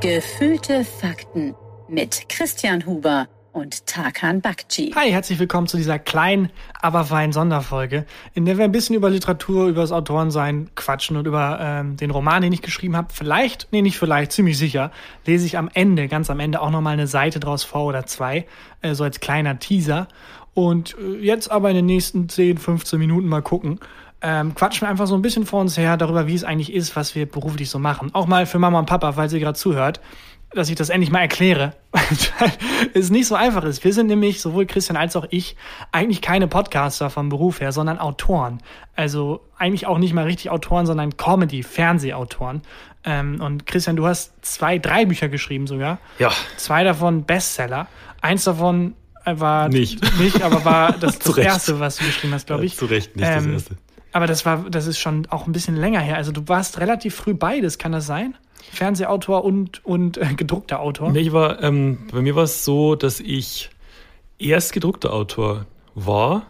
Gefühlte Fakten mit Christian Huber und Tarkan Bakci. Hi, herzlich willkommen zu dieser kleinen, aber feinen Sonderfolge, in der wir ein bisschen über Literatur, über das Autorensein quatschen und über ähm, den Roman, den ich geschrieben habe. Vielleicht, nee, nicht vielleicht, ziemlich sicher, lese ich am Ende, ganz am Ende auch nochmal eine Seite draus vor oder zwei, äh, so als kleiner Teaser. Und äh, jetzt aber in den nächsten 10, 15 Minuten mal gucken, ähm, quatschen wir einfach so ein bisschen vor uns her darüber, wie es eigentlich ist, was wir beruflich so machen. Auch mal für Mama und Papa, falls ihr gerade zuhört, dass ich das endlich mal erkläre. es nicht so einfach ist. Wir sind nämlich, sowohl Christian als auch ich, eigentlich keine Podcaster vom Beruf her, sondern Autoren. Also eigentlich auch nicht mal richtig Autoren, sondern Comedy, Fernsehautoren. Ähm, und Christian, du hast zwei, drei Bücher geschrieben sogar. Ja. Zwei davon Bestseller. Eins davon war nicht, nicht aber war das, das erste, was du geschrieben hast, glaube ich. Ja, zu Recht nicht ähm, das erste. Aber das war, das ist schon auch ein bisschen länger her. Also du warst relativ früh beides, kann das sein? Fernsehautor und, und äh, gedruckter Autor? Nee, ich war, ähm, bei mir war es so, dass ich erst gedruckter Autor war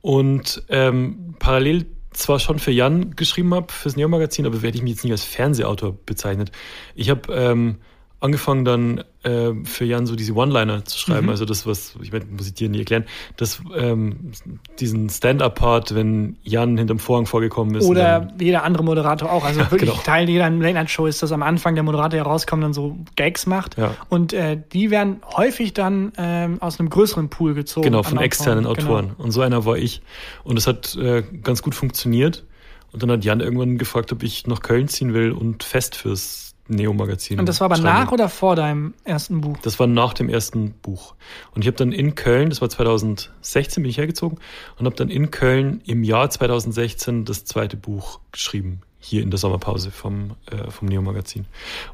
und ähm, parallel zwar schon für Jan geschrieben habe, fürs Neo-Magazin, aber werde ich mich jetzt nicht als Fernsehautor bezeichnet. Ich habe ähm, angefangen dann äh, für Jan so diese One-Liner zu schreiben. Mhm. Also das, was, ich meine, muss ich dir nie erklären, das, ähm, diesen Stand-Up-Part, wenn Jan hinterm Vorhang vorgekommen ist. Oder dann, jeder andere Moderator auch. Also wirklich genau. Teil jeder Late-Night-Show ist, dass am Anfang der Moderator herauskommt und so Gags macht. Ja. Und äh, die werden häufig dann ähm, aus einem größeren Pool gezogen. Genau, von externen Autoren. Genau. Autoren. Und so einer war ich. Und es hat äh, ganz gut funktioniert. Und dann hat Jan irgendwann gefragt, ob ich nach Köln ziehen will und fest fürs Neo-Magazin. Und das war aber schreibe. nach oder vor deinem ersten Buch? Das war nach dem ersten Buch. Und ich habe dann in Köln, das war 2016, bin ich hergezogen und habe dann in Köln im Jahr 2016 das zweite Buch geschrieben, hier in der Sommerpause vom, äh, vom Neo-Magazin.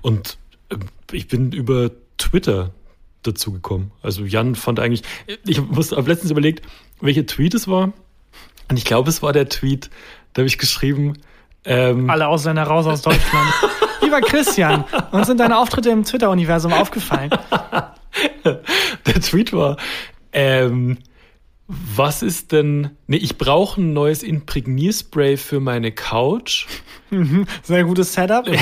Und äh, ich bin über Twitter dazu gekommen. Also Jan fand eigentlich, ich habe letztens überlegt, welcher Tweet es war. Und ich glaube, es war der Tweet, da habe ich geschrieben, ähm, Alle Ausländer raus aus Deutschland. Lieber Christian, uns sind deine Auftritte im Twitter-Universum aufgefallen. Der Tweet war, ähm, was ist denn. Nee, ich brauche ein neues Imprägnierspray für meine Couch. Mhm, sehr gutes Setup. Äh,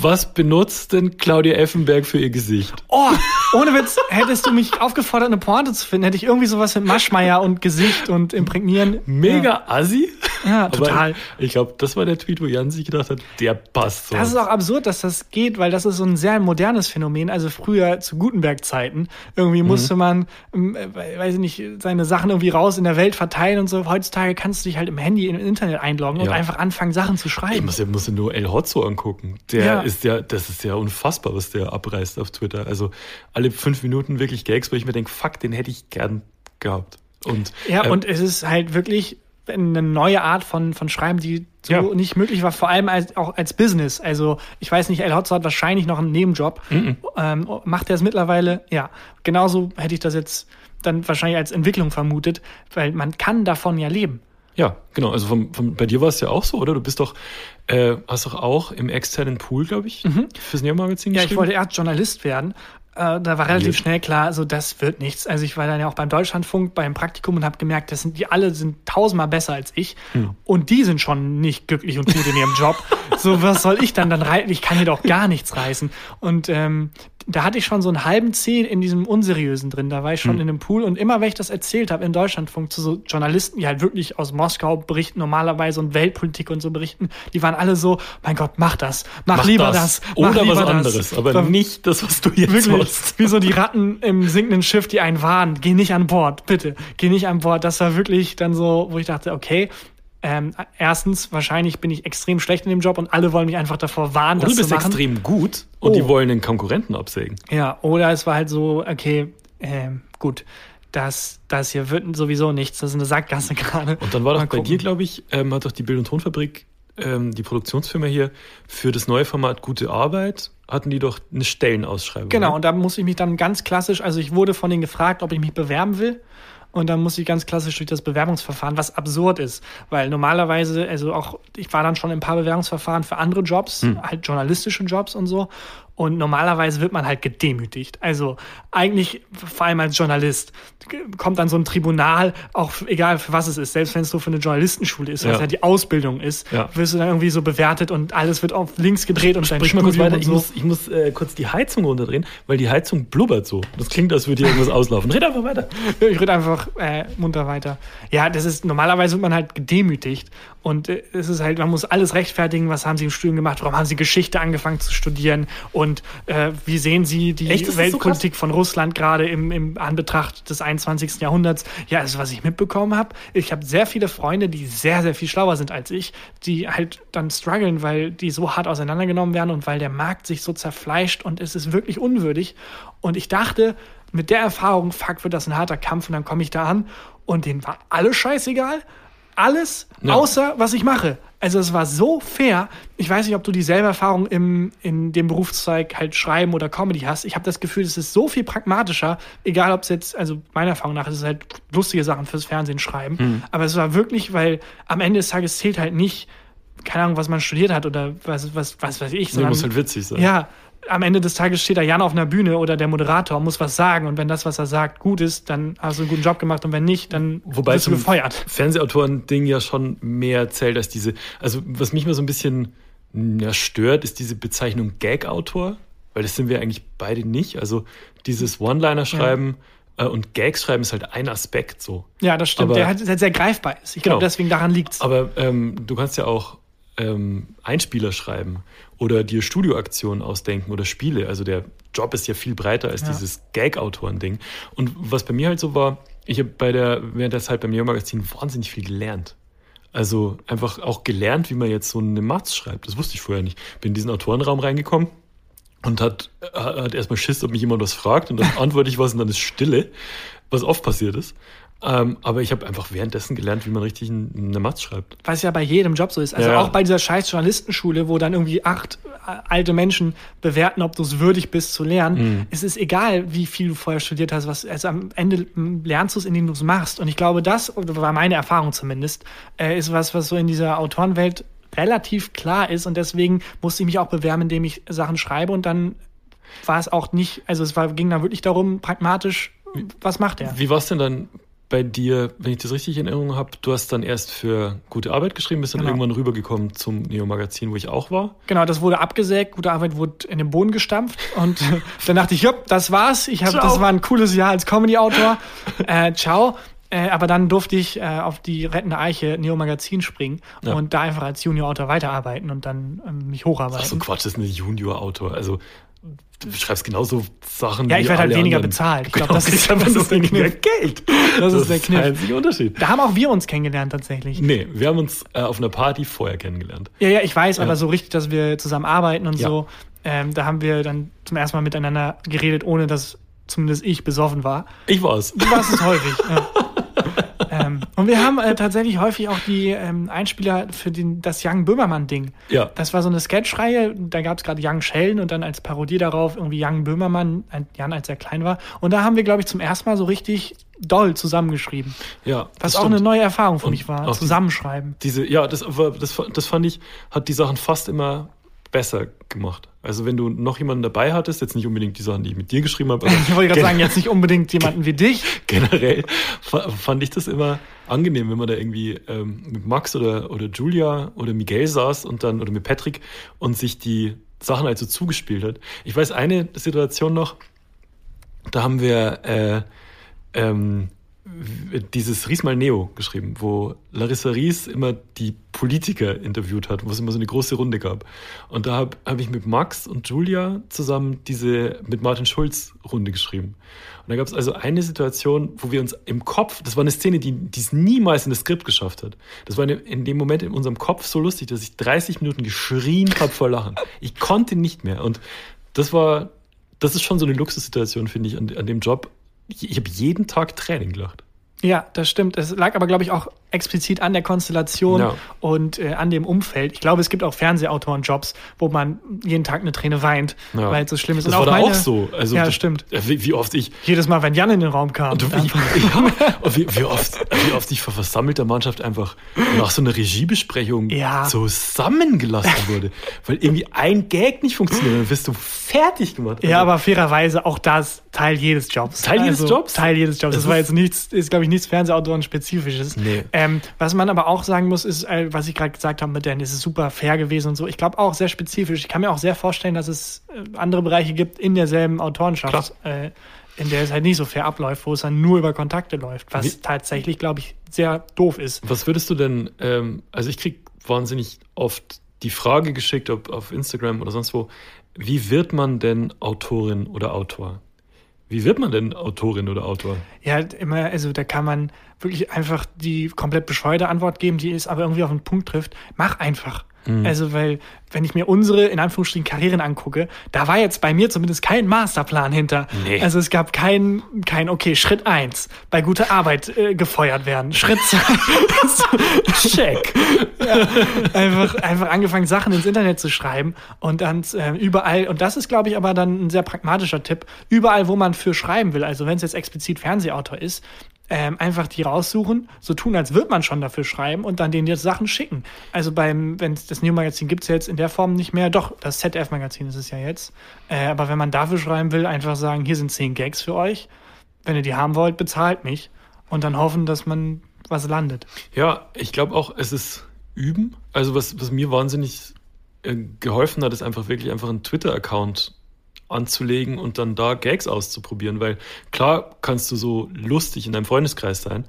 was benutzt denn Claudia Effenberg für ihr Gesicht? Oh, ohne Witz, hättest du mich aufgefordert, eine Pointe zu finden, hätte ich irgendwie sowas mit Maschmeier und Gesicht und Imprägnieren. Mega ja. assi. Ja, total. Ich, ich glaube, das war der Tweet, wo Jan sich gedacht hat, der passt so. Das ist auch absurd, dass das geht, weil das ist so ein sehr modernes Phänomen. Also früher zu Gutenberg-Zeiten, irgendwie mhm. musste man, ähm, äh, weiß ich nicht, seine Sachen irgendwie raus in der Welt verteilen und so. Heutzutage kannst du dich halt im Handy im Internet einloggen ja. und einfach anfangen, Sachen zu schreiben. Ich muss ja, muss ja nur El Hotzo angucken. Der ja. ist ja, das ist ja unfassbar, was der abreißt auf Twitter. Also alle fünf Minuten wirklich Gags, wo ich mir denke, fuck, den hätte ich gern gehabt. Und, ja, äh, und es ist halt wirklich eine neue Art von, von Schreiben, die so ja. nicht möglich war, vor allem als, auch als Business. Also ich weiß nicht, El Hotzo hat wahrscheinlich noch einen Nebenjob. Mhm. Ähm, macht er es mittlerweile? Ja, genauso hätte ich das jetzt dann wahrscheinlich als Entwicklung vermutet, weil man kann davon ja leben. Ja, genau. Also vom, vom, bei dir war es ja auch so, oder? Du bist doch, äh, hast doch auch im externen Pool, glaube ich, mhm. fürs Neo-Magazin Ja, ich wollte erst Journalist werden. Äh, da war relativ ja. schnell klar, also das wird nichts. Also ich war dann ja auch beim Deutschlandfunk beim Praktikum und habe gemerkt, das sind die alle sind tausendmal besser als ich hm. und die sind schon nicht glücklich und gut in ihrem Job. so was soll ich dann dann reiten? Ich kann hier doch gar nichts reißen. Und ähm, da hatte ich schon so einen halben Zeh in diesem Unseriösen drin. Da war ich schon mhm. in dem Pool und immer, wenn ich das erzählt habe in Deutschlandfunk zu so Journalisten, die halt wirklich aus Moskau berichten normalerweise und Weltpolitik und so berichten, die waren alle so, mein Gott, mach das, mach, mach lieber das, das mach oder lieber was anderes, aber war, nicht das, was du jetzt wirklich, machst. Wie so die Ratten im sinkenden Schiff, die einen warnen, geh nicht an Bord, bitte, geh nicht an Bord. Das war wirklich dann so, wo ich dachte, okay, ähm, erstens, wahrscheinlich bin ich extrem schlecht in dem Job und alle wollen mich einfach davor warnen, oder das zu machen. Du bist extrem gut und oh. die wollen den Konkurrenten absägen. Ja, oder es war halt so, okay, ähm, gut, das, das hier wird sowieso nichts, das ist eine Sackgasse gerade. Und dann war doch bei dir, glaube ich, ähm, hat doch die Bild- und Tonfabrik, ähm, die Produktionsfirma hier, für das neue Format Gute Arbeit, hatten die doch eine Stellenausschreibung. Genau, ne? und da muss ich mich dann ganz klassisch, also ich wurde von denen gefragt, ob ich mich bewerben will. Und dann muss ich ganz klassisch durch das Bewerbungsverfahren, was absurd ist, weil normalerweise, also auch, ich war dann schon in ein paar Bewerbungsverfahren für andere Jobs, hm. halt journalistische Jobs und so. Und normalerweise wird man halt gedemütigt. Also eigentlich, vor allem als Journalist, kommt dann so ein Tribunal, auch egal für was es ist, selbst wenn es so für eine Journalistenschule ist, ja. was ja die Ausbildung ist, ja. wirst du dann irgendwie so bewertet und alles wird auf links gedreht und Sprich mal kurz weiter. So. Ich muss, ich muss äh, kurz die Heizung runterdrehen, weil die Heizung blubbert so. Das klingt, als würde hier irgendwas auslaufen. Red einfach weiter. Ich rede einfach äh, munter weiter. Ja, das ist, normalerweise wird man halt gedemütigt und äh, es ist halt, man muss alles rechtfertigen, was haben sie im Studium gemacht, warum haben sie Geschichte angefangen zu studieren und äh, wie sehen sie die Echt, Weltpolitik so von Russland gerade im, im Anbetracht des 21. Jahrhunderts. Ja, das ist, was ich mitbekommen habe. Ich habe sehr viele Freunde, die sehr, sehr viel schlauer sind als ich, die halt dann strugglen, weil die so hart auseinandergenommen werden und weil der Markt sich so zerfleischt und es ist wirklich unwürdig. Und ich dachte, mit der Erfahrung, fuck, wird das ein harter Kampf und dann komme ich da an und denen war alles scheißegal alles ja. außer was ich mache. Also es war so fair. Ich weiß nicht, ob du dieselbe Erfahrung im, in dem Berufszweig halt Schreiben oder Comedy hast. Ich habe das Gefühl, es ist so viel pragmatischer, egal ob es jetzt, also meiner Erfahrung nach ist es halt lustige Sachen fürs Fernsehen schreiben. Mhm. Aber es war wirklich, weil am Ende des Tages zählt halt nicht, keine Ahnung, was man studiert hat oder was, was, was weiß ich. Sondern, nee, muss halt witzig sein. Ja, am Ende des Tages steht da Jan auf einer Bühne oder der Moderator muss was sagen und wenn das, was er sagt, gut ist, dann hast du einen guten Job gemacht und wenn nicht, dann Wobei bist du gefeuert. Fernsehautoren-Ding ja schon mehr zählt als diese. Also, was mich mal so ein bisschen ja, stört, ist diese Bezeichnung Gag-Autor, weil das sind wir eigentlich beide nicht. Also, dieses One-Liner schreiben. Ja äh, und Gags schreiben ist halt ein Aspekt so. Ja, das stimmt. Aber, der halt sehr greifbar ist. Ich glaube, genau. deswegen daran liegt es. Aber ähm, du kannst ja auch ähm, Einspieler schreiben oder dir Studioaktionen ausdenken oder Spiele. Also der Job ist ja viel breiter als ja. dieses Gag-Autoren-Ding. Und was bei mir halt so war, ich habe bei der, während der Zeit beim Neo-Magazin wahnsinnig viel gelernt. Also einfach auch gelernt, wie man jetzt so eine Matz schreibt. Das wusste ich vorher nicht. Bin in diesen Autorenraum reingekommen und hat, hat erstmal Schiss, ob mich jemand was fragt und dann antworte ich was und dann ist Stille, was oft passiert ist. Ähm, aber ich habe einfach währenddessen gelernt, wie man richtig eine Matz schreibt. Was ja bei jedem Job so ist. Also ja. auch bei dieser scheiß Journalistenschule, wo dann irgendwie acht äh, alte Menschen bewerten, ob du es würdig bist zu lernen. Mhm. Es ist egal, wie viel du vorher studiert hast. Was, also am Ende lernst du es, indem du es machst. Und ich glaube, das, war meine Erfahrung zumindest, äh, ist was, was so in dieser Autorenwelt relativ klar ist. Und deswegen musste ich mich auch bewerben, indem ich Sachen schreibe. Und dann war es auch nicht, also es war, ging dann wirklich darum, pragmatisch, was macht er? Wie war es denn dann bei dir, wenn ich das richtig in Erinnerung habe, du hast dann erst für gute Arbeit geschrieben, bist dann genau. irgendwann rübergekommen zum Neo-Magazin, wo ich auch war. Genau, das wurde abgesägt, gute Arbeit wurde in den Boden gestampft und dann dachte ich, jupp, das war's. Ich hab, das war ein cooles Jahr als Comedy-Autor. äh, ciao. Äh, aber dann durfte ich äh, auf die rettende Eiche Neo Magazin springen ja. und da einfach als Junior-Autor weiterarbeiten und dann ähm, mich hocharbeiten. Ach so Quatsch, das ist ein Junior-Autor. Also du schreibst genauso Sachen. Ja, ich werde halt weniger anderen. bezahlt. Ich glaube, genau, das ist einfach so weniger Geld. Das, das ist der Kniff. einzige Unterschied. Da haben auch wir uns kennengelernt tatsächlich. Nee, wir haben uns äh, auf einer Party vorher kennengelernt. Ja, ja, ich weiß, ja. aber so richtig, dass wir zusammen arbeiten und ja. so. Ähm, da haben wir dann zum ersten Mal miteinander geredet, ohne dass zumindest ich besoffen war. Ich war's. Du warst es häufig. Ja. ähm, und wir haben äh, tatsächlich häufig auch die ähm, Einspieler für den, das Young Böhmermann-Ding. Ja. Das war so eine Sketch-Reihe, da gab es gerade Young Schellen und dann als Parodie darauf irgendwie Young Böhmermann, Jan, als er klein war. Und da haben wir, glaube ich, zum ersten Mal so richtig doll zusammengeschrieben. Ja. Was auch eine neue Erfahrung für und mich war. Zusammenschreiben. Diese, ja, das, das, das fand ich, hat die Sachen fast immer besser gemacht. Also wenn du noch jemanden dabei hattest, jetzt nicht unbedingt die Sachen, die ich mit dir geschrieben habe. ich wollte gerade sagen, jetzt nicht unbedingt jemanden wie dich. Generell fand ich das immer angenehm, wenn man da irgendwie ähm, mit Max oder, oder Julia oder Miguel saß und dann oder mit Patrick und sich die Sachen also zugespielt hat. Ich weiß eine Situation noch, da haben wir äh, ähm, dieses Ries mal Neo geschrieben, wo Larissa Ries immer die Politiker interviewt hat, wo es immer so eine große Runde gab. Und da habe hab ich mit Max und Julia zusammen diese mit Martin Schulz Runde geschrieben. Und da gab es also eine Situation, wo wir uns im Kopf, das war eine Szene, die es niemals in das Skript geschafft hat. Das war in dem Moment in unserem Kopf so lustig, dass ich 30 Minuten geschrien habe vor Lachen. Ich konnte nicht mehr. Und das war, das ist schon so eine Luxussituation, finde ich, an, an dem Job ich habe jeden Tag Training gelacht. Ja, das stimmt. Es lag aber, glaube ich, auch explizit an der Konstellation Ja. und äh, an dem Umfeld. Ich glaube, es gibt auch Fernsehautorenjobs, wo man jeden Tag eine Träne weint, Ja. weil es so schlimm ist. Das Und war da meine- auch so. Also, ja, das- stimmt. äh, Wie, wie oft ich Jedes Mal, wenn Jan in den Raum kam. Und ich, ja, und wie, wie, oft, wie oft ich vor versammelter Mannschaft einfach nach so einer Regiebesprechung Ja. zusammengelassen wurde, weil irgendwie ein Gag nicht funktioniert, dann wirst du fertig gemacht. Ja, Also, aber fairerweise auch das Teil jedes Jobs. Also Teil jedes Jobs? Teil jedes Jobs. Das, Das war jetzt nichts, ist glaube ich nichts Fernsehautoren-spezifisches. Nee. Ähm, was man aber auch sagen muss, ist, äh, was ich gerade gesagt habe mit den, es ist super fair gewesen und so. Ich glaube auch sehr spezifisch. Ich kann mir auch sehr vorstellen, dass es äh, andere Bereiche gibt in derselben Autorenschaft, äh, in der es halt nicht so fair abläuft, wo es dann nur über Kontakte läuft, was Wie- tatsächlich, glaube ich, sehr doof ist. Was würdest du denn, ähm, also ich krieg wahnsinnig oft die Frage geschickt, ob auf Instagram oder sonst wo, wie wird man denn Autorin oder Autor? Wie wird man denn Autorin oder Autor? Ja, immer, also da kann man wirklich einfach die komplett bescheuerte Antwort geben, die es aber irgendwie auf den Punkt trifft. Mach einfach. Also, weil, wenn ich mir unsere, in Anführungsstrichen, Karrieren angucke, da war jetzt bei mir zumindest kein Masterplan hinter. Nee. Also es gab kein, kein, okay, Schritt eins bei guter Arbeit äh, gefeuert werden. Schritt zwei, check. Ja, einfach, einfach angefangen, Sachen ins Internet zu schreiben und dann äh, überall, und das ist, glaube ich, aber dann ein sehr pragmatischer Tipp, überall, wo man für schreiben will, also wenn es jetzt explizit Fernsehautor ist, ähm, einfach die raussuchen, so tun, als würde man schon dafür schreiben und dann denen jetzt Sachen schicken. Also beim, wenn das New Magazin gibt es ja jetzt in der Form nicht mehr, doch, das ZDF-Magazin ist es ja jetzt. Äh, aber wenn man dafür schreiben will, einfach sagen, hier sind zehn Gags für euch. Wenn ihr die haben wollt, bezahlt mich. Und dann hoffen, dass man was landet. Ja, ich glaube auch, es ist Üben. Also was, was mir wahnsinnig äh, geholfen hat, ist einfach wirklich einfach einen Twitter-Account anzulegen und dann da Gags auszuprobieren, weil klar kannst du so lustig in deinem Freundeskreis sein,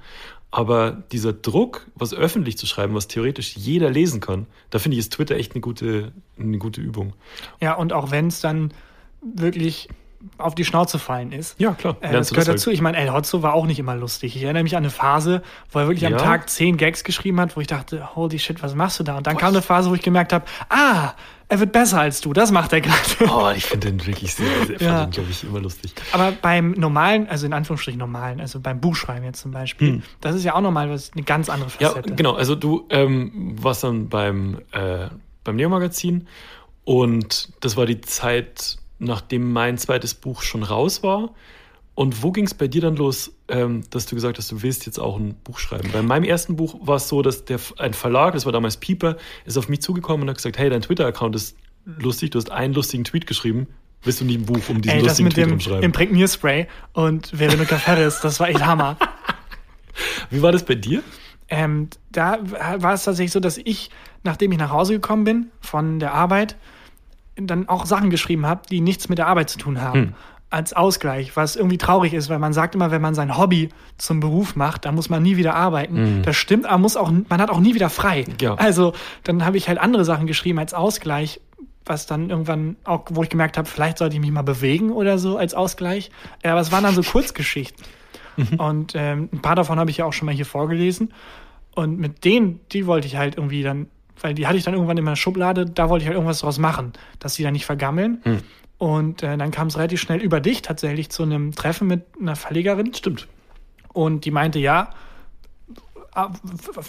aber dieser Druck, was öffentlich zu schreiben, was theoretisch jeder lesen kann, da finde ich, ist Twitter echt eine gute, eine gute Übung. Ja, und auch wenn es dann wirklich auf die Schnauze fallen ist. Ja, klar. Äh, das gehört halt. dazu. Ich meine, El Hotzo war auch nicht immer lustig. Ich erinnere mich an eine Phase, wo er wirklich am Ja. Tag zehn Gags geschrieben hat, wo ich dachte, holy shit, was machst du da? Und dann kam eine Phase, wo ich gemerkt habe, ah, er wird besser als du. Das macht er gerade. Oh, ich finde den wirklich sehr, sehr, Ja. fand den, glaube ich, immer lustig. Aber beim normalen, also in Anführungsstrichen normalen, also beim Buchschreiben jetzt zum Beispiel, das ist ja auch nochmal was, eine ganz andere Hm. Ja, Facette. genau. Also du ähm, warst dann beim, äh, beim Neo-Magazin und das war die Zeit, nachdem mein zweites Buch schon raus war. Und wo ging es bei dir dann los, ähm, dass du gesagt hast, du willst jetzt auch ein Buch schreiben? Bei meinem ersten Buch war es so, dass der, ein Verlag, das war damals Pieper, ist auf mich zugekommen und hat gesagt, hey, dein Twitter-Account ist lustig, du hast einen lustigen Tweet geschrieben, willst du nicht ein Buch um diesen Ey, lustigen Tweet umschreiben? Imprägnierspray und Veronika Ferris, das war echt Hammer. Wie war das bei dir? Ähm, da war es tatsächlich so, dass ich, nachdem ich nach Hause gekommen bin von der Arbeit, dann auch Sachen geschrieben habe, die nichts mit der Arbeit zu tun haben. Hm. Als Ausgleich, was irgendwie traurig ist, weil man sagt immer, wenn man sein Hobby zum Beruf macht, dann muss man nie wieder arbeiten. Das stimmt, aber muss auch, man hat auch nie wieder frei. Ja. Also dann habe ich halt andere Sachen geschrieben als Ausgleich, was dann irgendwann auch, wo ich gemerkt habe, vielleicht sollte ich mich mal bewegen oder so als Ausgleich. Aber es waren dann so Kurzgeschichten. Und ähm, ein paar davon habe ich ja auch schon mal hier vorgelesen. Und mit denen, die wollte ich halt irgendwie dann, weil die hatte ich dann irgendwann in meiner Schublade, da wollte ich halt irgendwas draus machen, dass die dann nicht vergammeln. Und äh, dann kam es relativ schnell über dich tatsächlich zu einem Treffen mit einer Verlegerin. Stimmt. Und die meinte, ja,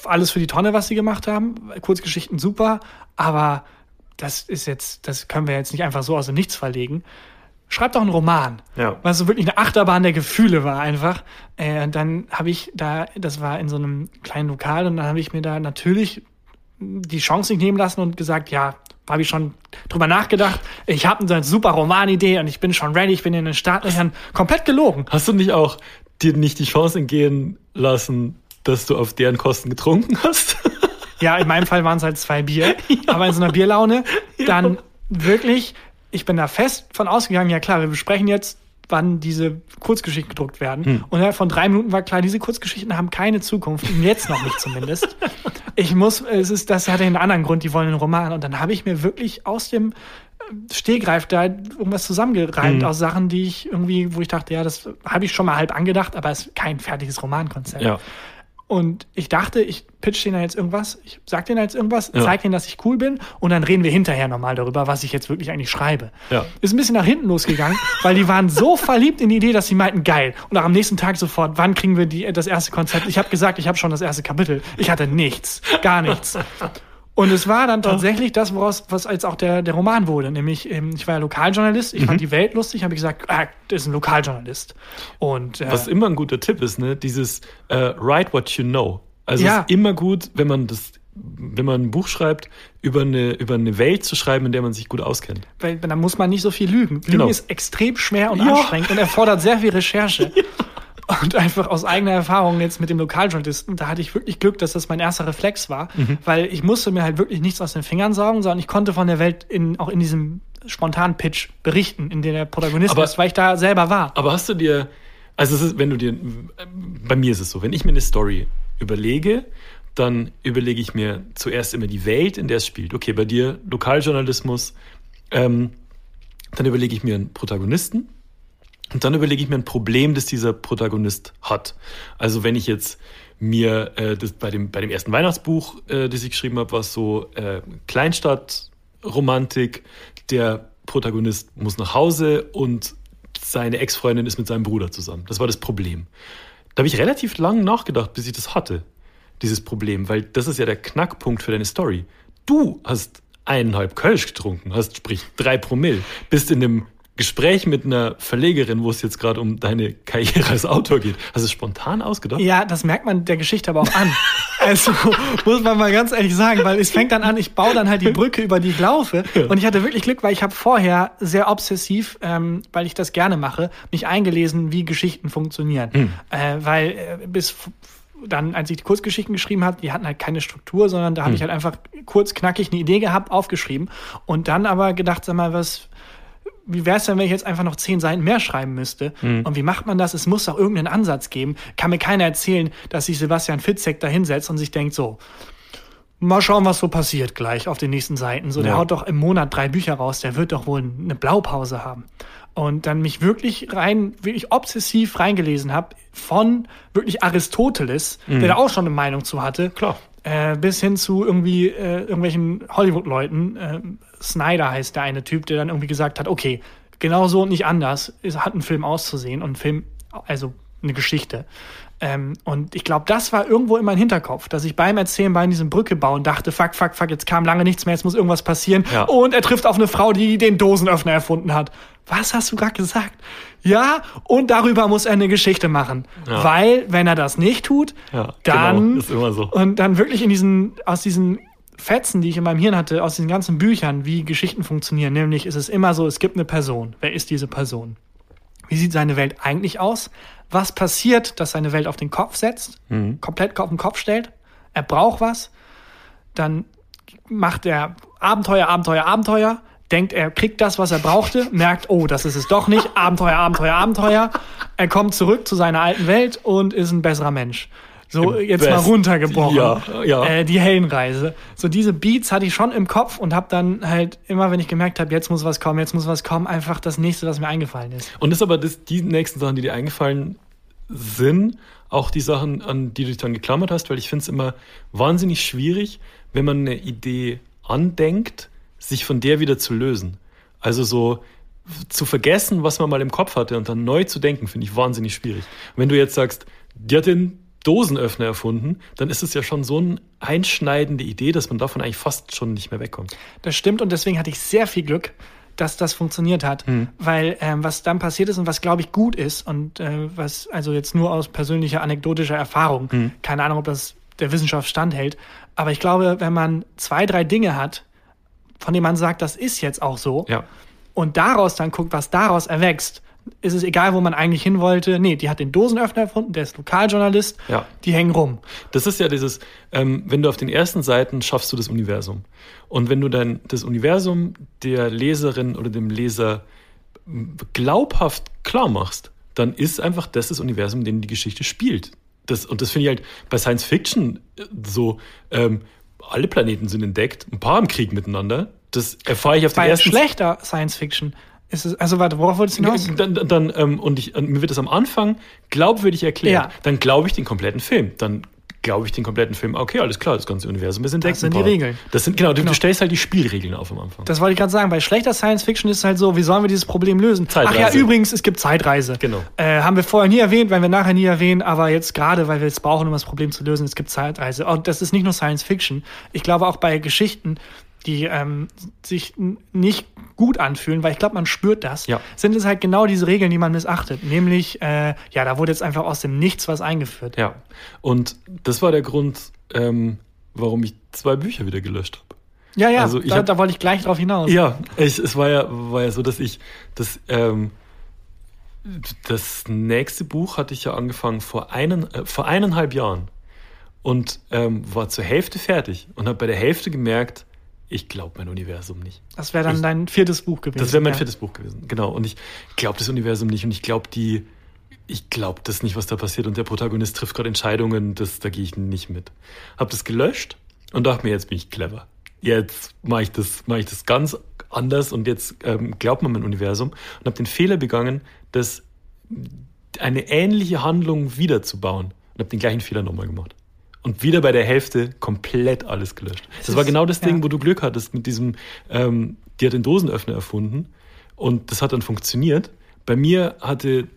alles für die Tonne, was sie gemacht haben. Kurzgeschichten super, aber das ist jetzt, das können wir jetzt nicht einfach so aus dem Nichts verlegen. Schreibt doch einen Roman. Ja. Was so wirklich eine Achterbahn der Gefühle war einfach. Äh, dann habe ich da, das war in so einem kleinen Lokal und dann habe ich mir da natürlich die Chance nicht nehmen lassen und gesagt, ja, habe ich schon drüber nachgedacht. Ich habe eine super Romanidee und ich bin schon ready, ich bin in den Startlöchern. Komplett gelogen. Hast du nicht auch dir nicht die Chance entgehen lassen, dass du auf deren Kosten getrunken hast? Ja, in meinem Fall waren es halt zwei Bier, aber in so einer Bierlaune dann wirklich, ich bin da fest von ausgegangen, ja klar, wir besprechen jetzt, wann diese Kurzgeschichten gedruckt werden. Und innerhalb von drei Minuten war klar, diese Kurzgeschichten haben keine Zukunft, jetzt noch nicht zumindest. Ich muss, es ist, das hatte einen anderen Grund, die wollen einen Roman. Und dann habe ich mir wirklich aus dem äh, Stehgreif da irgendwas zusammengereimt aus Sachen, die ich irgendwie, wo ich dachte, ja, das habe ich schon mal halb angedacht, aber es ist kein fertiges Romankonzept. Ja. Und ich dachte, ich pitch denen jetzt irgendwas, ich sag denen jetzt irgendwas, Ja. zeig denen, dass ich cool bin und dann reden wir hinterher nochmal darüber, was ich jetzt wirklich eigentlich schreibe. Ja. Ist ein bisschen nach hinten losgegangen, weil die waren so verliebt in die Idee, dass sie meinten, geil. Und auch am nächsten Tag sofort, wann kriegen wir die, das erste Konzept? Ich habe gesagt, ich habe schon das erste Kapitel. Ich hatte nichts, gar nichts. Und es war dann tatsächlich das, woraus, was als auch der, der Roman wurde. Nämlich, ähm, ich war ja Lokaljournalist, ich Mhm. fand die Welt lustig, habe ich gesagt, ah, das ist ein Lokaljournalist. Und äh, Was immer ein guter Tipp ist, ne? Dieses äh, write what you know. Also Ja. es ist immer gut, wenn man das, wenn man ein Buch schreibt, über eine, über eine Welt zu schreiben, in der man sich gut auskennt. weil da muss man nicht so viel lügen. Lügen Genau. ist extrem schwer und Ja. anstrengend und erfordert sehr viel Recherche. Und einfach aus eigener Erfahrung jetzt mit dem Lokaljournalisten, da hatte ich wirklich Glück, dass das mein erster Reflex war, Mhm. weil ich musste mir halt wirklich nichts aus den Fingern saugen, sondern ich konnte von der Welt in, auch in diesem spontanen Pitch berichten, in dem der Protagonist Aber- ist, weil ich da selber war. Aber hast du dir, also ist, wenn du dir, bei mir ist es so, wenn ich mir eine Story überlege, dann überlege ich mir zuerst immer die Welt, in der es spielt. Okay, bei dir Lokaljournalismus, ähm, dann überlege ich mir einen Protagonisten und dann überlege ich mir ein Problem, das dieser Protagonist hat. Also wenn ich jetzt mir äh, das bei dem bei dem ersten Weihnachtsbuch, äh, das ich geschrieben habe, war es so äh, Kleinstadtromantik. Der Protagonist muss nach Hause und seine Ex-Freundin ist mit seinem Bruder zusammen. Das war das Problem. Da habe ich relativ lang nachgedacht, bis ich das hatte, dieses Problem, weil das ist ja der Knackpunkt für deine Story. Du hast eineinhalb Kölsch getrunken, hast sprich drei Promille, bist in einem Gespräch mit einer Verlegerin, wo es jetzt gerade um deine Karriere als Autor geht. Hast du es spontan ausgedacht? Ja, das merkt man der Geschichte aber auch an. Also muss man mal ganz ehrlich sagen, weil es fängt dann an, ich baue dann halt die Brücke, über die ich laufe. Und ich hatte wirklich Glück, weil ich habe vorher sehr obsessiv, ähm, weil ich das gerne mache, mich eingelesen, wie Geschichten funktionieren. Äh, weil äh, bis dann, als ich die Kurzgeschichten geschrieben habe, die hatten halt keine Struktur, sondern da habe ich halt einfach kurz knackig eine Idee gehabt, aufgeschrieben und dann aber gedacht, sag mal, was, wie wäre es denn, wenn ich jetzt einfach noch zehn Seiten mehr schreiben müsste? Und wie macht man das? Es muss doch irgendeinen Ansatz geben. Kann mir keiner erzählen, dass sich Sebastian Fitzek da hinsetzt und sich denkt so, mal schauen, was so passiert gleich auf den nächsten Seiten. So, der Ja. haut doch im Monat drei Bücher raus, der wird doch wohl eine Blaupause haben. Und dann mich wirklich rein, wirklich obsessiv reingelesen habe von wirklich Aristoteles, der da auch schon eine Meinung zu hatte. Klar. Äh, bis hin zu irgendwie äh, irgendwelchen Hollywood-Leuten. Äh, Snyder heißt der eine Typ, der dann irgendwie gesagt hat, okay, genau so und nicht anders ist, hat ein Film auszusehen und ein Film, also eine Geschichte. Ähm, und ich glaube, das war irgendwo in meinem Hinterkopf, dass ich beim Erzählen, bei diesem Brücke bauen dachte, fuck, fuck, fuck, jetzt kam lange nichts mehr, jetzt muss irgendwas passieren. Ja. Und er trifft auf eine Frau, die den Dosenöffner erfunden hat. Was hast du gerade gesagt? Ja, und darüber muss er eine Geschichte machen. Ja. Weil, wenn er das nicht tut, Ja, dann genau, ist immer so. und dann wirklich in diesen, aus diesen Fetzen, die ich in meinem Hirn hatte, aus diesen ganzen Büchern, wie Geschichten funktionieren, nämlich ist es immer so, es gibt eine Person. Wer ist diese Person? Wie sieht seine Welt eigentlich aus? Was passiert, dass seine Welt auf den Kopf setzt, komplett auf den Kopf stellt? Er braucht was. Dann macht er Abenteuer, Abenteuer, Abenteuer. Denkt, er kriegt das, was er brauchte, merkt, oh, das ist es doch nicht. Abenteuer, Abenteuer, Abenteuer. Er kommt zurück zu seiner alten Welt und ist ein besserer Mensch. So, Im jetzt mal Best- runtergebrochen. Ja, ja. Äh, die Heldenreise. So diese Beats hatte ich schon im Kopf und habe dann halt immer, wenn ich gemerkt habe, jetzt muss was kommen, jetzt muss was kommen, einfach das nächste, was mir eingefallen ist. Und das ist aber das, die nächsten Sachen, die dir eingefallen sind, auch die Sachen, an die du dich dann geklammert hast, weil ich finde es immer wahnsinnig schwierig, wenn man eine Idee andenkt, sich von der wieder zu lösen. Also so zu vergessen, was man mal im Kopf hatte und dann neu zu denken, finde ich wahnsinnig schwierig. Wenn du jetzt sagst, die hat den Dosenöffner erfunden, dann ist es ja schon so eine einschneidende Idee, dass man davon eigentlich fast schon nicht mehr wegkommt. Das stimmt und deswegen hatte ich sehr viel Glück, dass das funktioniert hat, weil ähm, was dann passiert ist und was glaube ich gut ist und äh, was also jetzt nur aus persönlicher anekdotischer Erfahrung, keine Ahnung, ob das der Wissenschaft standhält, aber ich glaube, wenn man zwei, drei Dinge hat, von denen man sagt, das ist jetzt auch so, Ja. und daraus dann guckt, was daraus erwächst, ist es egal, wo man eigentlich hin wollte. Nee, die hat den Dosenöffner erfunden, der ist Lokaljournalist, Ja. die hängen rum. Das ist ja dieses, ähm, wenn du auf den ersten Seiten schaffst du das Universum. Und wenn du dann das Universum der Leserin oder dem Leser m, glaubhaft klar machst, dann ist einfach das das Universum, in dem die Geschichte spielt. Das, und das finde ich halt bei Science Fiction äh, so, ähm, alle Planeten sind entdeckt, ein paar im Krieg miteinander. Das erfahre ich auf den Bei ersten schlechter Science Fiction ist es, also warte, worauf wolltest du hinaus? dann, dann, dann ähm, und ich, und mir wird das am Anfang glaubwürdig erklärt. Ja. Dann glaube ich den kompletten Film. Dann glaube ich den kompletten Film, okay, alles klar, das ganze Universum ist entdeckt. Das sind die Regeln. Das sind, genau, du, Genau. du stellst halt die Spielregeln auf am Anfang. Das wollte ich gerade sagen. Bei schlechter Science Fiction ist es halt so, wie sollen wir dieses Problem lösen? Zeitreise. Ach ja, übrigens, es gibt Zeitreise. Genau. Äh, haben wir vorher nie erwähnt, werden wir nachher nie erwähnen, aber jetzt gerade, weil wir es brauchen, um das Problem zu lösen, es gibt Zeitreise. Und das ist nicht nur Science Fiction. Ich glaube auch bei Geschichten, die ähm, sich nicht gut anfühlen, weil ich glaube, man spürt das, Ja. sind es halt genau diese Regeln, die man missachtet. Nämlich, äh, ja, da wurde jetzt einfach aus dem Nichts was eingeführt. Ja, und das war der Grund, ähm, warum ich zwei Bücher wieder gelöscht habe. Ja, ja, Also ich da, hab- da wollte ich gleich drauf hinaus. Ja, ich, es war ja, war ja so, dass ich das, ähm, das nächste Buch hatte ich ja angefangen vor, einen, äh, vor eineinhalb Jahren und ähm, war zur Hälfte fertig und habe bei der Hälfte gemerkt, ich glaube mein Universum nicht. Das wäre dann Ich- dein viertes Buch gewesen. Das wäre mein ja. viertes Buch gewesen, genau. Und ich glaube das Universum nicht und ich glaube die, ich glaube das nicht, was da passiert und der Protagonist trifft gerade Entscheidungen, das, da gehe ich nicht mit. Hab das gelöscht und dachte mir, jetzt bin ich clever. Jetzt mache ich das, mache ich das ganz anders und jetzt ähm, glaubt man mein Universum und habe den Fehler begangen, das eine ähnliche Handlung wiederzubauen und habe den gleichen Fehler nochmal gemacht. Und wieder bei der Hälfte komplett alles gelöscht. Das war ist- genau das Ding, ja. wo du Glück hattest mit diesem, ähm, die hat den Dosenöffner erfunden und das hat dann funktioniert. Bei mir hatte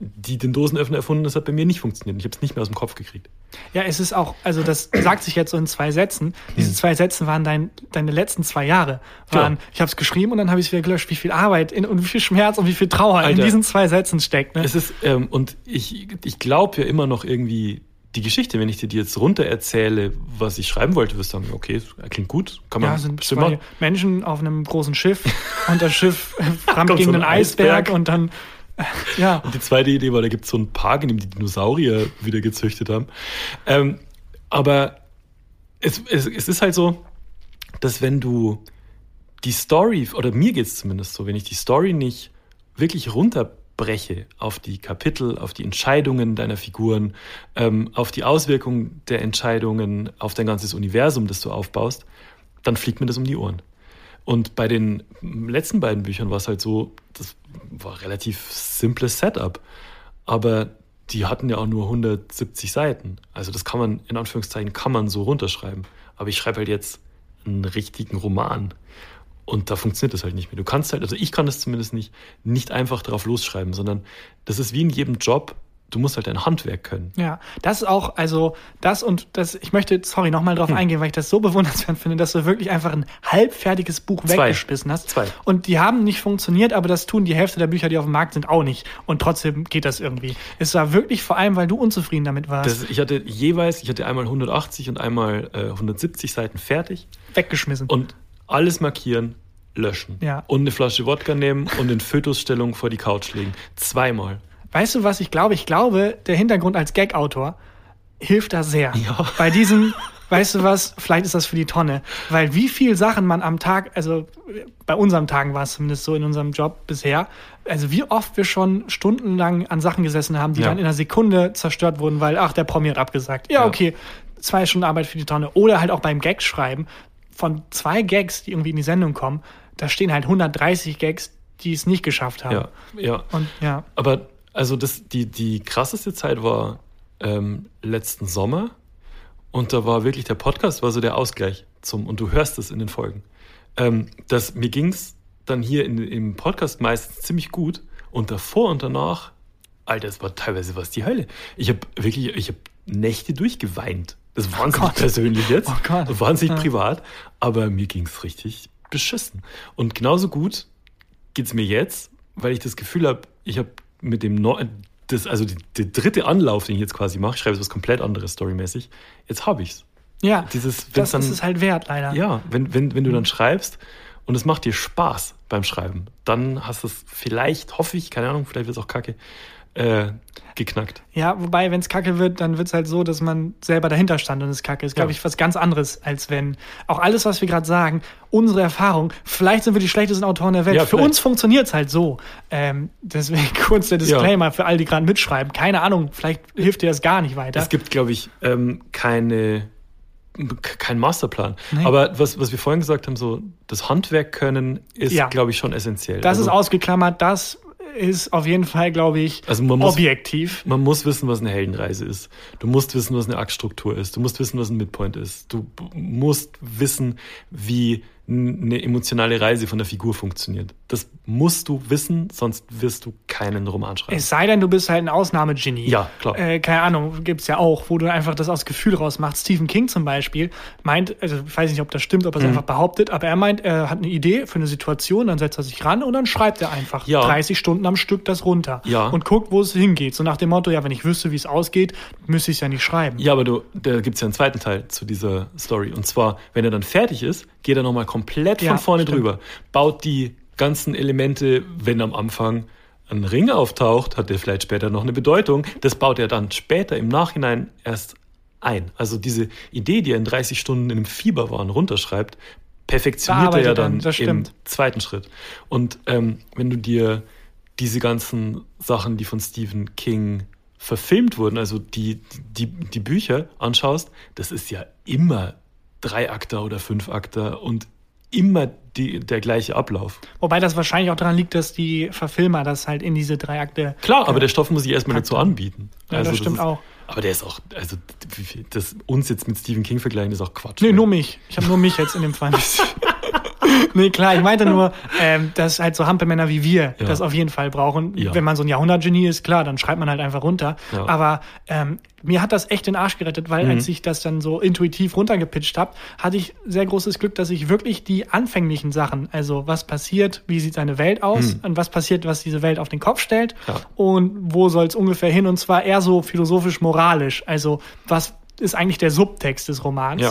die den Dosenöffner erfunden, das hat bei mir nicht funktioniert. Ich habe es nicht mehr aus dem Kopf gekriegt. Ja, es ist auch, also das sagt sich jetzt so in zwei Sätzen. Diese Hm. zwei Sätze waren dein, deine letzten zwei Jahre. Waren, Ja. Ich habe es geschrieben und dann habe ich es wieder gelöscht. Wie viel Arbeit in, und wie viel Schmerz und wie viel Trauer in Alter. diesen zwei Sätzen steckt. Ne? Es ist, ähm, und ich, ich glaube ja immer noch irgendwie die Geschichte, wenn ich dir die jetzt runter erzähle, was ich schreiben wollte, wirst du sagen, okay, klingt gut, kann man Ja, sind bestimmt zwei machen. Menschen auf einem großen Schiff und das Schiff rammt gegen so einen ein Eisberg, Eisberg. und dann, äh, ja. Und die zweite Idee war, da gibt es so einen Park, in dem die Dinosaurier wieder gezüchtet haben. Ähm, aber es, es, es ist halt so, dass wenn du die Story, oder mir geht es zumindest so, wenn ich die Story nicht wirklich runterbreche auf die Kapitel, auf die Entscheidungen deiner Figuren, ähm, auf die Auswirkungen der Entscheidungen, auf dein ganzes Universum, das du aufbaust, dann fliegt mir das um die Ohren. Und bei den letzten beiden Büchern war es halt so, das war relativ simples Setup. Aber die hatten ja auch nur 170 Seiten. Also das kann man, in Anführungszeichen, kann man so runterschreiben. Aber ich schreibe halt jetzt einen richtigen Roman. Und da funktioniert das halt nicht mehr. Du kannst halt, also ich kann das zumindest nicht, nicht einfach drauf losschreiben, sondern das ist wie in jedem Job, du musst halt dein Handwerk können. Ja, das ist auch, also das und das, ich möchte, sorry, nochmal Hm. drauf eingehen, weil ich das so bewundernswert finde, dass du wirklich einfach ein halbfertiges Buch Zwei. weggeschmissen hast. Zwei. Und die haben nicht funktioniert, aber das tun die Hälfte der Bücher, die auf dem Markt sind, auch nicht. Und trotzdem geht das irgendwie. Es war wirklich vor allem, weil du unzufrieden damit warst, Das, ich hatte jeweils, ich hatte einmal 180 und einmal äh, 170 Seiten fertig weggeschmissen. und alles markieren, löschen. Ja. Und eine Flasche Wodka nehmen und in Fötusstellung vor die Couch legen. Zweimal. Weißt du, was ich glaube? Ich glaube, der Hintergrund als Gag-Autor hilft da sehr. Ja. Bei diesem, weißt du was, vielleicht ist das für die Tonne. Weil wie viel Sachen man am Tag, also bei unseren Tagen war es zumindest so in unserem Job bisher, also wie oft wir schon stundenlang an Sachen gesessen haben, die Ja. dann in einer Sekunde zerstört wurden, weil, ach, der Promi hat abgesagt. Ja, Ja. okay, zwei Stunden Arbeit für die Tonne. Oder halt auch beim Gag schreiben. Von zwei Gags, die irgendwie in die Sendung kommen, da stehen halt 130 Gags, die es nicht geschafft haben. Ja, ja. Und ja. Aber also das, die, die krasseste Zeit war ähm, letzten Sommer und da war wirklich der Podcast war so der Ausgleich zum und du hörst es in den Folgen. Ähm, dass mir ging's dann hier in, im Podcast meistens ziemlich gut und davor und danach, Alter, es war teilweise was die Hölle. Ich habe wirklich, ich habe Nächte durchgeweint. Das war wahnsinnig Gott. persönlich jetzt, Oh Gott. wahnsinnig Ja. privat, aber mir ging's richtig beschissen. Und genauso gut geht's mir jetzt, weil ich das Gefühl habe, ich habe mit dem Neu das, also die, der dritte Anlauf, den ich jetzt quasi mache, ich schreibe jetzt was komplett anderes storymäßig, jetzt habe ich's. Ja, Dieses, das dann, ist es halt wert, leider. ja, wenn, wenn, wenn du dann schreibst und es macht dir Spaß beim Schreiben, dann hast du es vielleicht, hoffe ich, keine Ahnung, vielleicht wird es auch kacke, äh, geknackt. Ja, wobei, wenn es kacke wird, dann wird es halt so, dass man selber dahinter stand und es kacke ist, glaube Ja. ich, was ganz anderes, als wenn auch alles, was wir gerade sagen, unsere Erfahrung, vielleicht sind wir die schlechtesten Autoren der Welt. Ja, für uns funktioniert es halt so. Ähm, deswegen kurz der Disclaimer für all die gerade mitschreiben. Keine Ahnung, vielleicht hilft dir das gar nicht weiter. Es gibt, glaube ich, ähm, keine, kein Masterplan. Nee. Aber was, was wir vorhin gesagt haben, so das Handwerk können, ist, Ja. glaube ich, schon essentiell. das Also- ist ausgeklammert, das ist auf jeden Fall, glaube ich, Also man muss- objektiv. Man muss wissen, was eine Heldenreise ist. Du musst wissen, was eine Aktstruktur ist. Du musst wissen, was ein Midpoint ist. Du musst wissen, wie eine emotionale Reise von der Figur funktioniert. Das musst du wissen, sonst wirst du keinen Roman schreiben. Es sei denn, du bist halt ein Ausnahmegenie. Ja, klar. Äh, keine Ahnung, gibt's ja auch, wo du einfach das aus Gefühl rausmachst. Stephen King zum Beispiel meint, also ich weiß nicht, ob das stimmt, Mhm. ob er es einfach behauptet, aber er meint, er hat eine Idee für eine Situation, dann setzt er sich ran und dann schreibt er einfach Ja. 30 Stunden am Stück das runter. Ja. Und guckt, wo es hingeht. So nach dem Motto, ja, wenn ich wüsste, wie es ausgeht, müsste ich es ja nicht schreiben. Ja, aber du, da gibt's ja einen zweiten Teil zu dieser Story. Und zwar, wenn er dann fertig ist, geht er nochmal komplett von Ja, vorne stimmt. drüber. Baut die ganzen Elemente, wenn am Anfang ein Ring auftaucht, hat der vielleicht später noch eine Bedeutung. Das baut er dann später im Nachhinein erst ein. Also diese Idee, die er in 30 Stunden in einem Fieberwahn runterschreibt, perfektioniert er ja dann, dann das im zweiten Schritt. Und ähm, wenn du dir diese ganzen Sachen, die von Stephen King verfilmt wurden, also die, die, die Bücher anschaust, das ist ja immer Dreiakter oder Fünfakter und immer die, der gleiche Ablauf. Wobei das wahrscheinlich auch daran liegt, dass die Verfilmer das halt in diese drei Akte. Klar, aber der Stoff muss ich erstmal dazu anbieten. Ja, das stimmt ist, auch. Aber der ist auch, also das uns jetzt mit Stephen King vergleichen, ist auch Quatsch. Nee, nur mich. Ich habe nur mich jetzt in dem Fall. nee, klar, ich meinte nur, ähm, dass halt so Hampelmänner wie wir Ja. das auf jeden Fall brauchen. Ja. Wenn man so ein Jahrhundertgenie ist, klar, dann schreibt man halt einfach runter. Ja. Aber ähm, mir hat das echt den Arsch gerettet, weil Mhm. als ich das dann so intuitiv runtergepitcht habe, hatte ich sehr großes Glück, dass ich wirklich die anfänglichen Sachen, also was passiert, wie sieht seine Welt aus und was passiert, was diese Welt auf den Kopf stellt Mhm. Und wo soll es ungefähr hin und zwar eher so philosophisch-moralisch. Also was ist eigentlich der Subtext des Romans?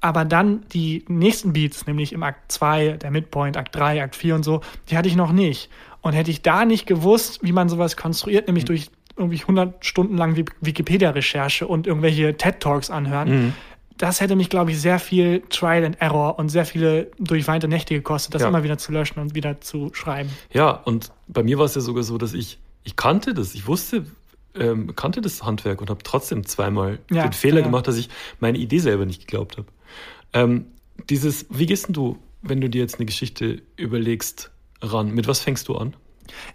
Aber dann die nächsten Beats, nämlich im Akt 2, der Midpoint, Akt 3, Akt 4 und so, die hatte ich noch nicht. Und hätte ich da nicht gewusst, wie man sowas konstruiert, nämlich durch irgendwie 100 Stunden lang Wik- Wikipedia-Recherche und irgendwelche TED-Talks anhören, das hätte mich, glaube ich, sehr viel Trial and Error und sehr viele durchweinte Nächte gekostet, das Ja. immer wieder zu löschen und wieder zu schreiben. Ja, und bei mir war es ja sogar so, dass ich, ich kannte das, ich wusste, ähm, kannte das Handwerk und habe trotzdem zweimal Ja, den Fehler ja. gemacht, dass ich meine Idee selber nicht geglaubt habe. Ähm, dieses, wie gehst denn du, wenn du dir jetzt eine Geschichte überlegst, ran? Mit was fängst du an?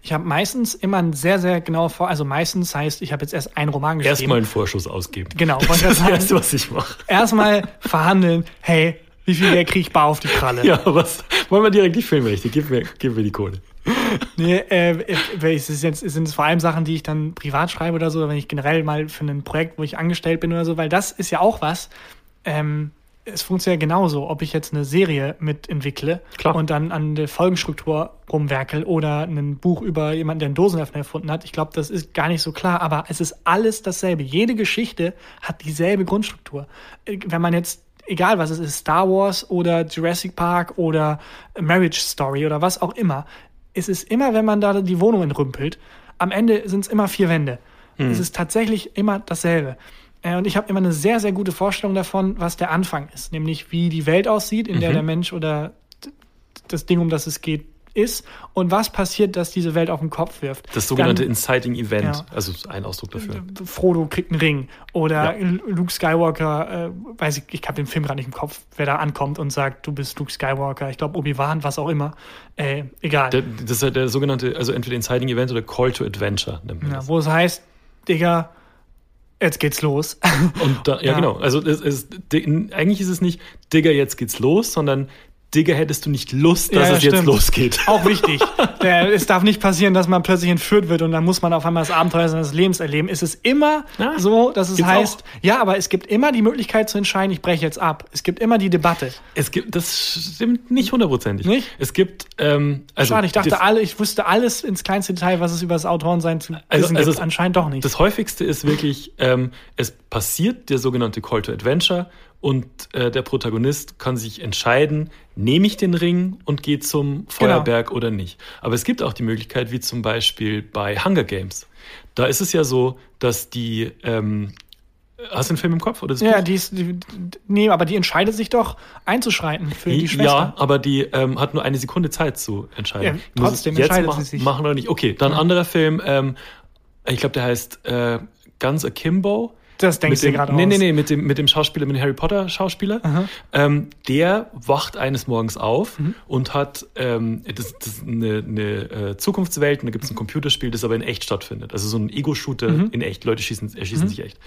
Ich habe meistens immer ein sehr, sehr genauer Vor... Also meistens heißt, ich habe jetzt erst einen Roman geschrieben. Erstmal einen Vorschuss ausgeben. Genau, Das ist das. Erste, was ich mache. Erstmal verhandeln, hey, wie viel Geld kriege ich bar auf die Kralle? Ja, was? Wollen wir direkt die Filmrechte? Gib mir, gib mir die Kohle. Nee, äh, es ist jetzt, es sind es vor allem Sachen, die ich dann privat schreibe oder so, oder wenn ich generell mal für ein Projekt, wo ich angestellt bin oder so, weil das ist ja auch was. Ähm, es funktioniert ja genauso, ob ich jetzt eine Serie mitentwickle Klar. und dann an der Folgenstruktur rumwerkel oder ein Buch über jemanden, der einen Dosenöffner erfunden hat. Ich glaube, das ist gar nicht so klar, aber es ist alles dasselbe. Jede Geschichte hat dieselbe Grundstruktur. Wenn man jetzt egal was es ist, Star Wars oder Jurassic Park oder Marriage Story oder was auch immer, es ist immer, wenn man da die Wohnung entrümpelt, am Ende sind es immer vier Wände. Es ist tatsächlich immer dasselbe. Äh, Und ich habe immer eine sehr, sehr gute Vorstellung davon, was der Anfang ist, nämlich wie die Welt aussieht, in der der Mensch oder das Ding, um das es geht, ist und was passiert, dass diese Welt auf den Kopf wirft. Das sogenannte Dann- Inciting Event, Ja. also ein Ausdruck dafür. Frodo kriegt einen Ring oder Ja. Luke Skywalker, äh, weiß ich, ich habe den Film gerade nicht im Kopf, wer da ankommt und sagt, du bist Luke Skywalker, ich glaube Obi-Wan, was auch immer, äh, egal. Der, das ist halt der sogenannte, also entweder Inciting Event oder Call to Adventure nennt man ja, wo es heißt, Digga, jetzt geht's los. Und da, ja, Ja. genau. Also es, es, eigentlich ist es nicht, Digga, jetzt geht's los, sondern Digga, hättest du nicht Lust, dass Ja, es jetzt stimmt. losgeht. Auch wichtig. Es darf nicht passieren, dass man plötzlich entführt wird und dann muss man auf einmal das Abenteuer seines Lebens erleben. Es ist immer Ja, so, dass es gibt's heißt, ja, aber es gibt immer die Möglichkeit zu entscheiden, ich breche jetzt ab. Es gibt immer die Debatte. Es gibt, das stimmt nicht hundertprozentig. Nicht? Es gibt, ähm, also, Schade, ich dachte, alle, ich wusste alles ins kleinste Detail, was es über das Autorensein zu Also- wissen also gibt. es- Anscheinend doch nicht. das häufigste ist wirklich, ähm, es passiert der sogenannte Call to Adventure und äh, der Protagonist kann sich entscheiden, nehme ich den Ring und gehe zum Feuerberg oder nicht. Aber es gibt auch die Möglichkeit, wie zum Beispiel bei Hunger Games. Da ist es ja so, dass die, ähm, hast du den Film im Kopf oder das ja, die ist, die, nee, aber die entscheidet sich doch einzuschreiten für die Schwester. Ja, aber die ähm, hat nur eine Sekunde Zeit zu entscheiden. Ja, trotzdem jetzt entscheidet sie sich. machen oder nicht. Okay, dann ein anderer Film, ähm, ich glaube, der heißt äh, Guns Akimbo. Das denkst mit du dem, gerade Nee, aus. nee, nee, mit dem, mit dem Schauspieler, mit dem Harry Potter Schauspieler. Ähm, der wacht eines Morgens auf Mhm. und hat ähm, das, das ist eine, eine äh, Zukunftswelt und da gibt es ein Computerspiel, das aber in echt stattfindet. Also so ein Ego-Shooter Mhm. in echt. Leute schießen, erschießen sich echt.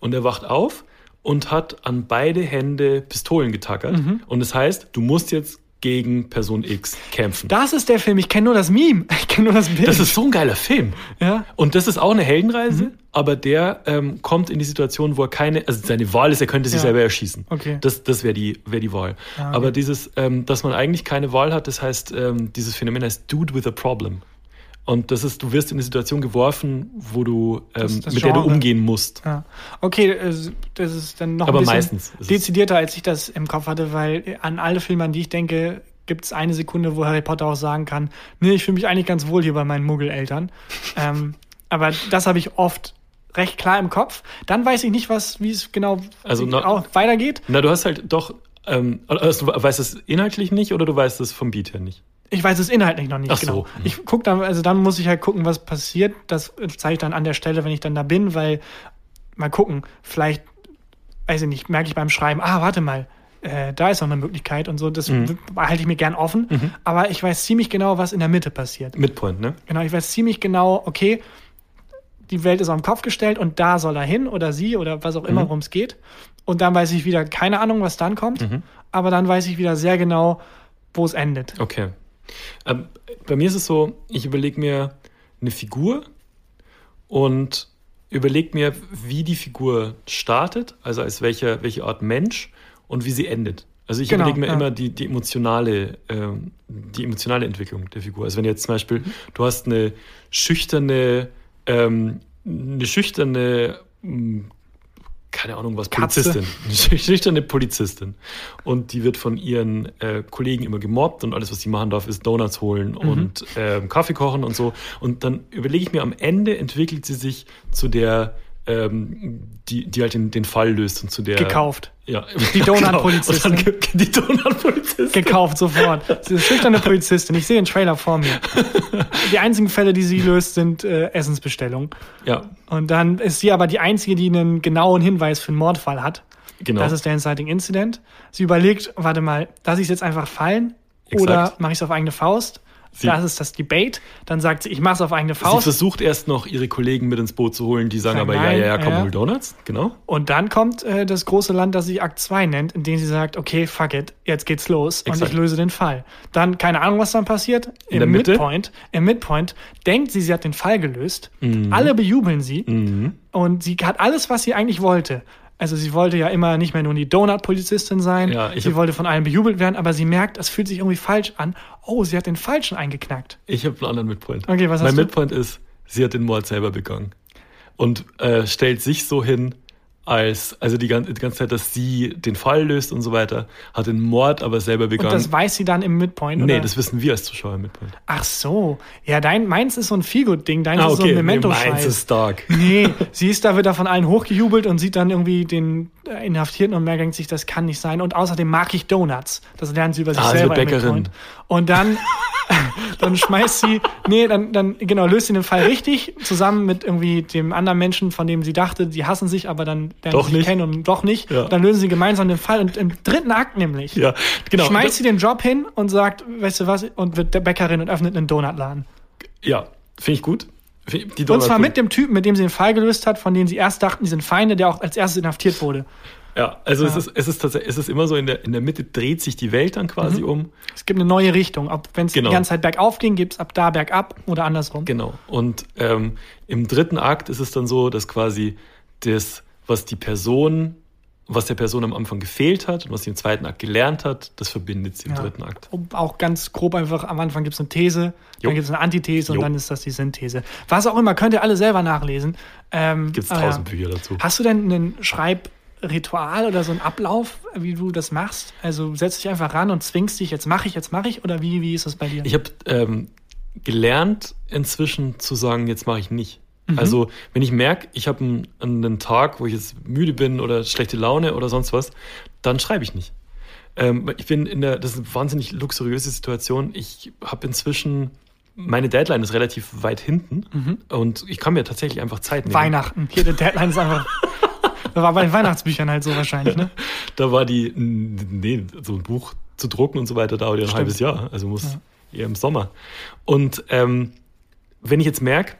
Und er wacht auf und hat an beide Hände Pistolen getackert. Mhm. Und das heißt, du musst jetzt gegen Person X kämpfen. Das ist der Film. Ich kenne nur das Meme. Ich kenne nur das Bild. Das ist so ein geiler Film. ja. Und das ist auch eine Heldenreise, Mhm. aber der ähm, kommt in die Situation, wo er keine, also seine Wahl ist, er könnte sich Ja. selber erschießen. Okay. Das, das wäre die, wär die Wahl. Ah, okay. Aber dieses, ähm, dass man eigentlich keine Wahl hat, das heißt, ähm, dieses Phänomen heißt Dude with a Problem. Und das ist, du wirst in eine Situation geworfen, wo du, ähm, mit der du Genre. umgehen musst. Ja. Okay, das ist dann noch Aber ein bisschen dezidierter, als ich das im Kopf hatte, weil an alle Filme, an die ich denke, gibt es eine Sekunde, wo Harry Potter auch sagen kann, nee, ich fühle mich eigentlich ganz wohl hier bei meinen Muggeleltern. ähm, aber das habe ich oft recht klar im Kopf. Dann weiß ich nicht, was, wie es genau Also na- weitergeht. Na, du hast halt doch, ähm, also du weißt es inhaltlich nicht oder du weißt es vom Beat her nicht? Ich weiß es inhaltlich noch nicht Ach so. genau. Ich guck dann, also dann muss ich halt gucken, was passiert. Das zeige ich dann an der Stelle, wenn ich dann da bin, weil mal gucken, vielleicht, weiß ich nicht, merke ich beim Schreiben, ah, warte mal, äh, da ist noch eine Möglichkeit und so. Das Mhm. halte ich mir gern offen. Aber ich weiß ziemlich genau, was in der Mitte passiert. Midpoint, ne? Genau, ich weiß ziemlich genau, okay, die Welt ist auf den Kopf gestellt und da soll er hin oder sie oder was auch immer, worum es geht. Und dann weiß ich wieder, keine Ahnung, was dann kommt. Aber dann weiß ich wieder sehr genau, wo es endet. Okay. Ähm, bei mir ist es so, ich überlege mir eine Figur und überlege mir, wie die Figur startet, also als welcher, welche Art Mensch und wie sie endet. Also ich Genau, überlege mir ja. immer die, die emotionale, ähm, die emotionale Entwicklung der Figur. Also wenn jetzt zum Beispiel, du hast eine schüchterne, ähm, eine schüchterne, mh, keine Ahnung was. Polizistin. Schüchterne Polizistin. Und die wird von ihren äh, Kollegen immer gemobbt und alles, was sie machen darf, ist Donuts holen Mhm. und ähm, Kaffee kochen und so. Und dann überlege ich mir, am Ende entwickelt sie sich zu der, ähm, die, die halt den, den Fall löst und zu der. Gekauft. Ja. Die Donut-Polizistin. Genau. Die Donut-Polizistin. Gekauft sofort. Sie ist schüchterne Polizistin. Ich sehe den Trailer vor mir. Die einzigen Fälle, die sie löst, sind äh, Essensbestellungen. Ja, Und dann ist sie aber die einzige, die einen genauen Hinweis für einen Mordfall hat. genau. Das ist der Inciting Incident. Sie überlegt, warte mal, lasse ich es jetzt einfach fallen oder Exakt. mache ich es auf eigene Faust? Sie- das ist das Debate. Dann sagt sie, ich mache es auf eigene Sie Faust. versucht erst noch, ihre Kollegen mit ins Boot zu holen, die sagen Sagen aber, ja, nein, ja, ja, komm, ja. hol Donuts. Genau. Und dann kommt äh, das große Land, das sich Akt 2 nennt, in dem sie sagt, okay, fuck it, jetzt geht's los und Exakt. ich löse den Fall. Dann, keine Ahnung, was dann passiert. Im der Mitte? Midpoint, im Midpoint denkt sie, sie hat den Fall gelöst. Mhm. Alle bejubeln sie. Und sie hat alles, was sie eigentlich wollte. Also sie wollte ja immer nicht mehr nur die Donut-Polizistin sein. Ja, ich sie hab- wollte von allen bejubelt werden, aber sie merkt, es fühlt sich irgendwie falsch an. Oh, sie hat den Falschen eingeknackt. Ich habe einen anderen Midpoint. Okay, was mein hast du? Midpoint ist, sie hat den Mord selber begangen. Und äh, stellt sich so hin, als, also die ganze, die ganze Zeit, dass sie den Fall löst und so weiter, hat den Mord aber selber Und begangen. das weiß sie dann im Midpoint, nee, oder? das wissen wir als Zuschauer im Midpoint. Ach so. Ja, dein, meins ist so ein Feelgood-Ding. Deins Ah, ist so ein okay, nee, meins Memento-Scheiß. ist stark. Nee, sie ist da, wird da von allen hochgejubelt und sieht dann irgendwie den äh, Inhaftierten und merkt sich, das kann nicht sein. Und außerdem mag ich Donuts. Das lernt sie über sich Ah, selber. im Bäckerin. Und dann, dann schmeißt sie, nee, dann, dann, genau, löst sie den Fall richtig, zusammen mit irgendwie dem anderen Menschen, von dem sie dachte, die hassen sich, aber dann lernen Doch sie nicht. kennen und doch nicht. Ja. Dann lösen sie gemeinsam den Fall und im dritten Akt nämlich. Ja, genau. Schmeißt sie den Job hin und sagt, weißt du was, und wird der Bäckerin und öffnet einen Donutladen. Ja, finde ich gut. Find- Und zwar mit dem Typen, mit dem sie den Fall gelöst hat, von dem sie erst dachten, die sind Feinde, der auch als erstes inhaftiert wurde. Ja, also Ja. Es, ist, es ist tatsächlich, es ist immer so, in der, in der Mitte dreht sich die Welt dann quasi Mhm. um. Es gibt eine neue Richtung. Wenn es Genau. die ganze Zeit bergauf ging, gibt es ab da bergab oder andersrum. Genau. Und ähm, im dritten Akt ist es dann so, dass quasi das, was die Person, was der Person am Anfang gefehlt hat und was sie im zweiten Akt gelernt hat, das verbindet sie im Ja. dritten Akt. Um, auch ganz grob einfach, am Anfang gibt es eine These, Jo. dann gibt es eine Antithese Jo. und dann ist das die Synthese. Was auch immer, könnt ihr alle selber nachlesen. Ähm, Gibt es tausend Bücher dazu. Hast du denn ein Schreibritual oder so einen Ablauf, wie du das machst? Also setzt dich einfach ran und zwingst dich, jetzt mache ich, jetzt mache ich oder wie, wie ist das bei dir? Ich habe ähm, gelernt inzwischen zu sagen, jetzt mache ich nicht. Mhm. Also wenn ich merke, ich habe einen, einen Tag, wo ich jetzt müde bin oder schlechte Laune oder sonst was, dann schreibe ich nicht. Ähm, ich bin in der, das ist eine wahnsinnig luxuriöse Situation. Ich habe inzwischen, meine Deadline ist relativ weit hinten und ich kann mir tatsächlich einfach Zeit nehmen. Weihnachten. Hier, der Deadline ist einfach Das war bei den Weihnachtsbüchern halt so wahrscheinlich, ne? Da war die, nee, so ein Buch zu drucken und so weiter dauert ja ein Stimmt. halbes Jahr. Also muss Ja. eher im Sommer. Und ähm, wenn ich jetzt merke,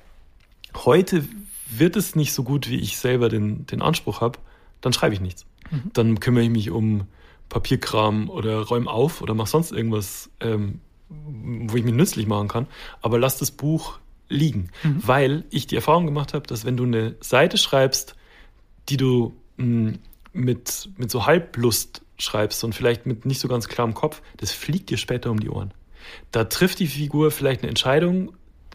heute wird es nicht so gut, wie ich selber den, den Anspruch habe, dann schreibe ich nichts. Mhm. Dann kümmere ich mich um Papierkram oder räume auf oder mache sonst irgendwas, ähm, wo ich mich nützlich machen kann. Aber lass das Buch liegen, Mhm. weil ich die Erfahrung gemacht habe, dass wenn du eine Seite schreibst, die du mh, mit, mit so Halblust schreibst und vielleicht mit nicht so ganz klarem Kopf, das fliegt dir später um die Ohren. Da trifft die Figur vielleicht eine Entscheidung,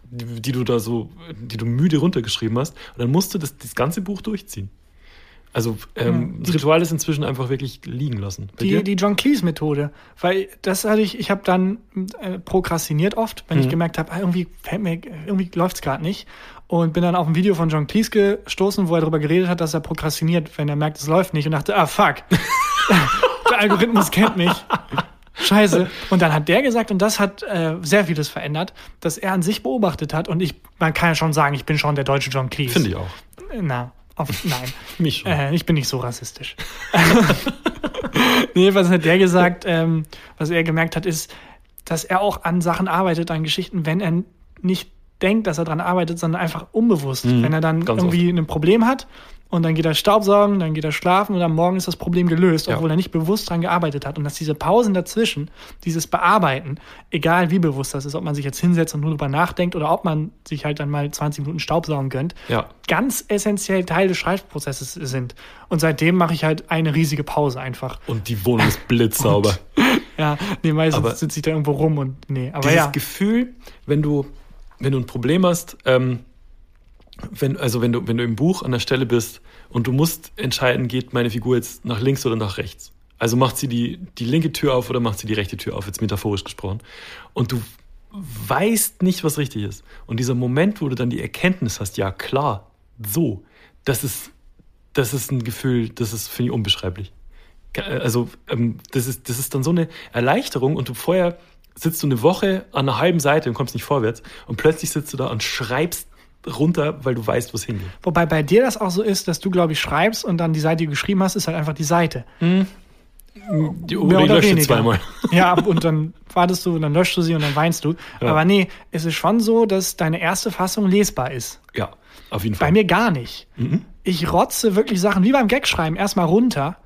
die, die du da so, die du müde runtergeschrieben hast, und dann musst du das, das ganze Buch durchziehen. Also ähm, Ja. das Ritual ist inzwischen einfach wirklich liegen lassen. Bei Die, dir? die John Cleese-Methode. Weil das hatte ich, ich habe dann äh, prokrastiniert oft, wenn ich Mhm. gemerkt habe, ah, irgendwie irgendwie läuft's gerade nicht. Und bin dann auf ein Video von John Cleese gestoßen, wo er darüber geredet hat, dass er prokrastiniert, wenn er merkt, es läuft nicht und dachte, ah fuck. Der Algorithmus kennt mich. Scheiße. Und dann hat der gesagt, und das hat äh, sehr vieles verändert, dass er an sich beobachtet hat. Und ich, man kann ja schon sagen, ich bin schon der deutsche John Cleese. Finde ich auch. Na, auf, nein. Mich schon. Äh, ich bin nicht so rassistisch. nee, was hat der gesagt? Ähm, was er gemerkt hat, ist, dass er auch an Sachen arbeitet, an Geschichten, wenn er nicht denkt, dass er dran arbeitet, sondern einfach unbewusst. Mhm, wenn er dann irgendwie ein Problem hat und dann geht er Staubsaugen, dann geht er schlafen und am Morgen ist das Problem gelöst, Ja. obwohl er nicht bewusst dran gearbeitet hat. Und dass diese Pausen dazwischen, dieses Bearbeiten, egal wie bewusst das ist, ob man sich jetzt hinsetzt und nur drüber nachdenkt oder ob man sich halt dann mal 20 Minuten Staubsaugen gönnt, Ja. ganz essentiell Teil des Schreibprozesses sind. Und seitdem mache ich halt eine riesige Pause einfach. Und die Wohnung ist blitzsauber. Ja, nee, meistens Aber- sitze ich da irgendwo rum und nee, aber Dieses ja. Gefühl, wenn du, wenn du ein Problem hast, ähm, wenn, also wenn du, wenn du im Buch an der Stelle bist und du musst entscheiden, geht meine Figur jetzt nach links oder nach rechts. Also macht sie die, die linke Tür auf oder macht sie die rechte Tür auf, jetzt metaphorisch gesprochen. Und du weißt nicht, was richtig ist. Und dieser Moment, wo du dann die Erkenntnis hast, ja klar, so, das ist, das ist ein Gefühl, das ist, finde ich, unbeschreiblich. Also, ähm, das, ist, das ist dann so eine Erleichterung und du vorher sitzt du eine Woche an einer halben Seite und kommst nicht vorwärts und plötzlich sitzt du da und schreibst runter, weil du weißt, wo es hingeht. Wobei bei dir das auch so ist, dass du, glaube ich, schreibst und dann die Seite, die du geschrieben hast, ist halt einfach die Seite. Die, Mehr oder lösche weniger. zweimal. Ja, und dann wartest du und dann löschst du sie und dann weinst du. Ja. Aber nee, es ist schon so, dass deine erste Fassung lesbar ist. Ja, auf jeden Fall. Bei mir gar nicht. Mhm. Ich rotze wirklich Sachen wie beim Gagschreiben erstmal runter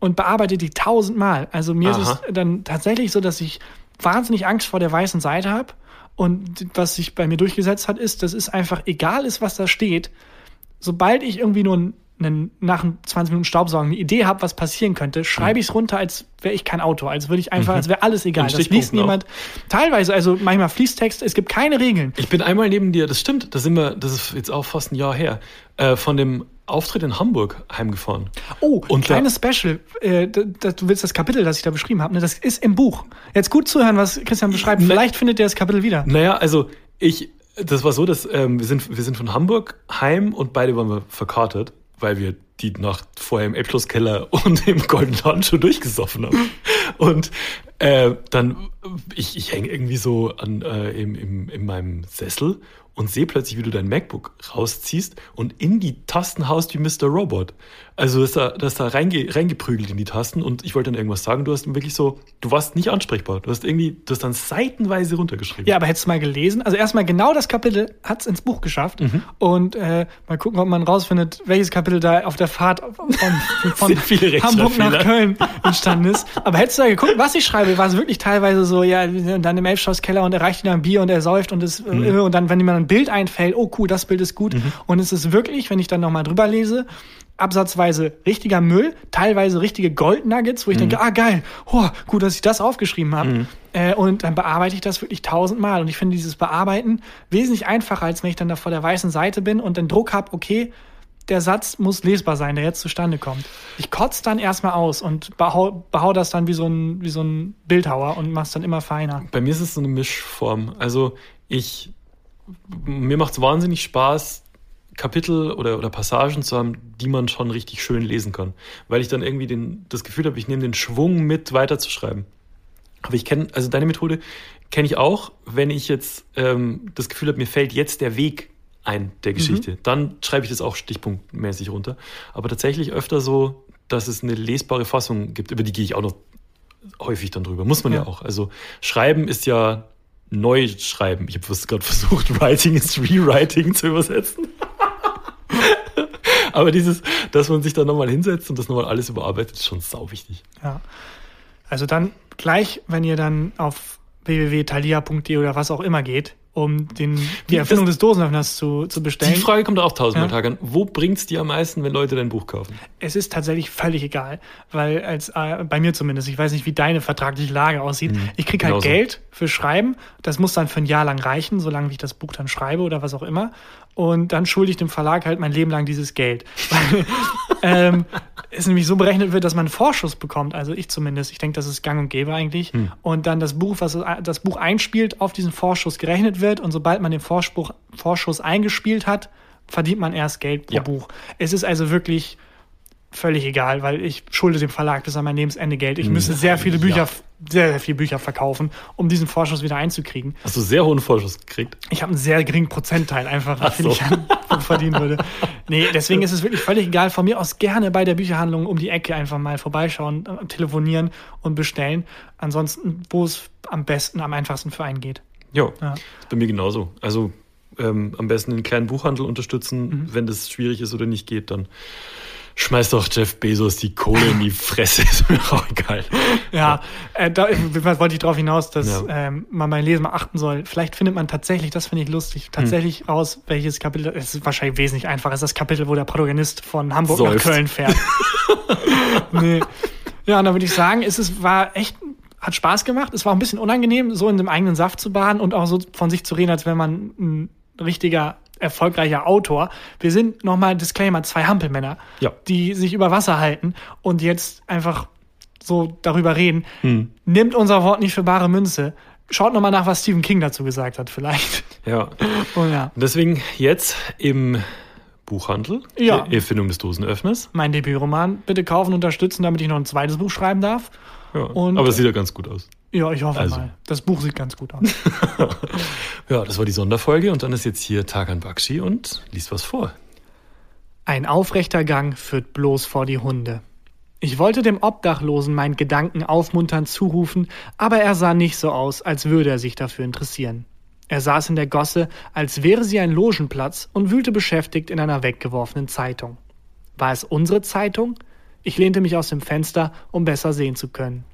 und bearbeite die tausendmal. Also mir ist Aha. es dann tatsächlich so, dass ich wahnsinnig Angst vor der weißen Seite habe. Und was sich bei mir durchgesetzt hat, ist, dass es einfach egal ist, was da steht. Sobald ich irgendwie nur einen, nach 20 Minuten Staubsaugen eine Idee habe, was passieren könnte, schreibe ich es runter, als wäre ich kein Autor, als würde ich einfach, als wäre alles egal. Das liest niemand. Teilweise, also manchmal Fließtext, es gibt keine Regeln. Ich bin einmal neben dir, das stimmt, da sind wir, das ist jetzt auch fast ein Jahr her, äh, von dem Auftritt in Hamburg heimgefahren. Oh, Und kleines Special. Äh, da, da, du willst das Kapitel, das ich da beschrieben habe, ne? das ist im Buch. Jetzt gut zuhören, was Christian beschreibt. Ne- Vielleicht findet ihr das Kapitel wieder. Naja, also ich, das war so, dass ähm, wir, sind, wir sind von Hamburg heim und beide waren wir verkartet, weil wir die Nacht vorher im Elbschlosskeller und im Goldenen Handschuh durchgesoffen haben. Und äh, dann, ich, ich hänge irgendwie so an, äh, im, im, in meinem Sessel und sehe plötzlich, wie du dein MacBook rausziehst und in die Tasten haust wie Mr. Robot. Also das da, das da reinge, reingeprügelt in die Tasten und ich wollte dann irgendwas sagen. Du hast wirklich so, du warst nicht ansprechbar. Du hast irgendwie, du hast dann seitenweise runtergeschrieben. Ja, aber hättest du mal gelesen? Also erstmal genau das Kapitel hat's ins Buch geschafft. Mhm. Und äh, mal gucken, ob man rausfindet, welches Kapitel da auf der Fahrt von, von Hamburg nach. Köln entstanden ist. Aber hättest du da geguckt, was ich schreibe, war es wirklich teilweise so, ja, dann im Elfschlosskeller und er reicht ihm ein Bier und er säuft und es Mhm. und dann, wenn ihm ein Bild einfällt, oh cool, das Bild ist gut. Und es ist wirklich, wenn ich dann nochmal drüber lese, absatzweise richtiger Müll, teilweise richtige Goldnuggets, wo ich denke, ah geil, oh, gut, dass ich das aufgeschrieben habe. Äh, und dann bearbeite ich das wirklich tausendmal. Und ich finde dieses Bearbeiten wesentlich einfacher, als wenn ich dann da vor der weißen Seite bin und den Druck habe, okay, der Satz muss lesbar sein, der jetzt zustande kommt. Ich kotze dann erstmal aus und behau, behau das dann wie so ein, wie so ein Bildhauer und mach's dann immer feiner. Bei mir ist es so eine Mischform. Also ich, mir macht es wahnsinnig Spaß, Kapitel oder, oder Passagen zu haben, die man schon richtig schön lesen kann. Weil ich dann irgendwie den, das Gefühl habe, ich nehme den Schwung mit, weiterzuschreiben. Aber ich kenne, also deine Methode kenne ich auch, wenn ich jetzt ähm, das Gefühl habe, mir fällt jetzt der Weg ein der Geschichte. Mhm. Dann schreibe ich das auch stichpunktmäßig runter. Aber tatsächlich öfter so, dass es eine lesbare Fassung gibt, über die gehe ich auch noch häufig dann drüber. Muss man ja, ja auch. Also schreiben ist ja neu schreiben. Ich habe gerade versucht, Writing ist Rewriting zu übersetzen. Aber dieses, dass man sich da nochmal hinsetzt und das nochmal alles überarbeitet, ist schon sau wichtig. Ja. Also dann gleich, wenn ihr dann auf www.thalia.de oder was auch immer geht, um den, die Erfindung des Dosenöffners zu, zu bestellen. Die Frage kommt auch tausendmal ja. Tage an. Wo bringt's dir am meisten, wenn Leute dein Buch kaufen? Es ist tatsächlich völlig egal, weil als äh, bei mir zumindest, ich weiß nicht, wie deine vertragliche Lage aussieht. Mhm. Ich krieg halt Genauso. Geld für Schreiben. Das muss dann für ein Jahr lang reichen, solange ich das Buch dann schreibe oder was auch immer. Und dann schulde ich dem Verlag halt mein Leben lang dieses Geld. Weil, ähm, es nämlich so berechnet wird, dass man einen Vorschuss bekommt, also ich zumindest. Ich denke, das ist gang und gäbe eigentlich. Hm. Und dann das Buch, was das Buch einspielt, auf diesen Vorschuss gerechnet wird. Und sobald man den Vorspruch, Vorschuss eingespielt hat, verdient man erst Geld pro ja. Buch. Es ist also wirklich völlig egal, weil ich schulde dem Verlag bis an mein Lebensende Geld. Ich müsste sehr viele Bücher, ja. sehr, sehr viele Bücher verkaufen, um diesen Vorschuss wieder einzukriegen. Hast du sehr hohen Vorschuss gekriegt? Ich habe einen sehr geringen Prozentteil einfach, was so. ich verdienen würde. Nee, deswegen ist es wirklich völlig egal. Von mir aus gerne bei der Bücherhandlung um die Ecke einfach mal vorbeischauen, äh, telefonieren und bestellen. Ansonsten, wo es am besten, am einfachsten für einen geht. Jo, ja, ist bei mir genauso. Also ähm, am besten einen kleinen Buchhandel unterstützen. Mhm. Wenn das schwierig ist oder nicht geht, dann schmeiß doch Jeff Bezos die Kohle in die Fresse, ist mir auch egal. Ja, äh, da wollte ich darauf hinaus, dass ja. ähm, man beim Lesen mal achten soll. Vielleicht findet man tatsächlich, das finde ich lustig, tatsächlich hm. raus, welches Kapitel, es ist wahrscheinlich wesentlich einfacher, ist das Kapitel, wo der Protagonist von Hamburg Säuft. nach Köln fährt. nee. Ja, und dann würde ich sagen, es ist, war echt hat Spaß gemacht. Es war ein bisschen unangenehm, so in dem eigenen Saft zu baden und auch so von sich zu reden, als wenn man ein richtiger erfolgreicher Autor. Wir sind nochmal Disclaimer, zwei Hampelmänner, ja. die sich über Wasser halten und jetzt einfach so darüber reden. Hm. Nimmt unser Wort nicht für bare Münze. Schaut nochmal nach, was Stephen King dazu gesagt hat, vielleicht. Ja. Und ja. Deswegen jetzt im Buchhandel, ja. Erfindung des Dosenöffners. Mein Debütroman. Bitte kaufen, unterstützen, damit ich noch ein zweites Buch schreiben darf. Ja. Und, aber es sieht ja ganz gut aus. Ja, ich hoffe also. mal. Das Buch sieht ganz gut aus. ja, das war die Sonderfolge und dann ist jetzt hier Tagan Bakshi und liest was vor. Ein aufrechter Gang führt bloß vor die Hunde. Ich wollte dem Obdachlosen meinen Gedanken aufmunternd zurufen, aber er sah nicht so aus, als würde er sich dafür interessieren. Er saß in der Gosse, als wäre sie ein Logenplatz und wühlte beschäftigt in einer weggeworfenen Zeitung. War es unsere Zeitung? Ich lehnte mich aus dem Fenster, um besser sehen zu können.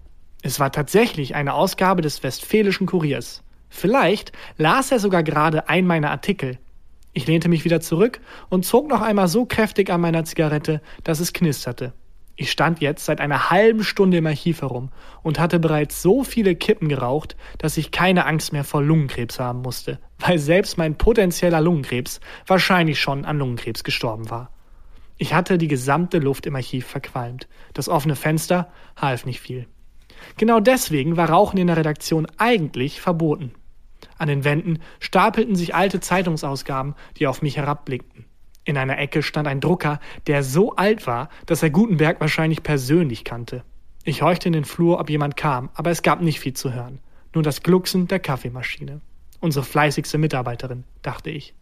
Es war tatsächlich eine Ausgabe des Westfälischen Kuriers. Vielleicht las er sogar gerade einen meiner Artikel. Ich lehnte mich wieder zurück und zog noch einmal so kräftig an meiner Zigarette, dass es knisterte. Ich stand jetzt seit einer halben Stunde im Archiv herum und hatte bereits so viele Kippen geraucht, dass ich keine Angst mehr vor Lungenkrebs haben musste, weil selbst mein potenzieller Lungenkrebs wahrscheinlich schon an Lungenkrebs gestorben war. Ich hatte die gesamte Luft im Archiv verqualmt. Das offene Fenster half nicht viel. Genau deswegen war Rauchen in der Redaktion eigentlich verboten. An den Wänden stapelten sich alte Zeitungsausgaben, die auf mich herabblickten. In einer Ecke stand ein Drucker, der so alt war, dass er Gutenberg wahrscheinlich persönlich kannte. Ich horchte in den Flur, ob jemand kam, aber es gab nicht viel zu hören. Nur das Glucksen der Kaffeemaschine. Unsere fleißigste Mitarbeiterin, dachte ich.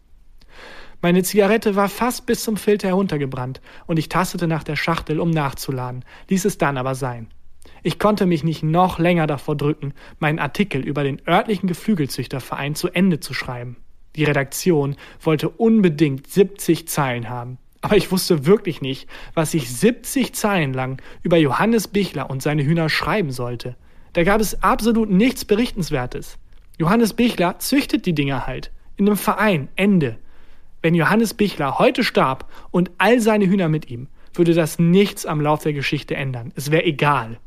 Meine Zigarette war fast bis zum Filter heruntergebrannt und ich tastete nach der Schachtel, um nachzuladen, ließ es dann aber sein. Ich konnte mich nicht noch länger davor drücken, meinen Artikel über den örtlichen Geflügelzüchterverein zu Ende zu schreiben. Die Redaktion wollte unbedingt 70 Zeilen haben. Aber ich wusste wirklich nicht, was ich 70 Zeilen lang über Johannes Bichler und seine Hühner schreiben sollte. Da gab es absolut nichts Berichtenswertes. Johannes Bichler züchtet die Dinger halt. In einem Verein. Ende. Wenn Johannes Bichler heute starb und all seine Hühner mit ihm, würde das nichts am Lauf der Geschichte ändern. Es wäre egal.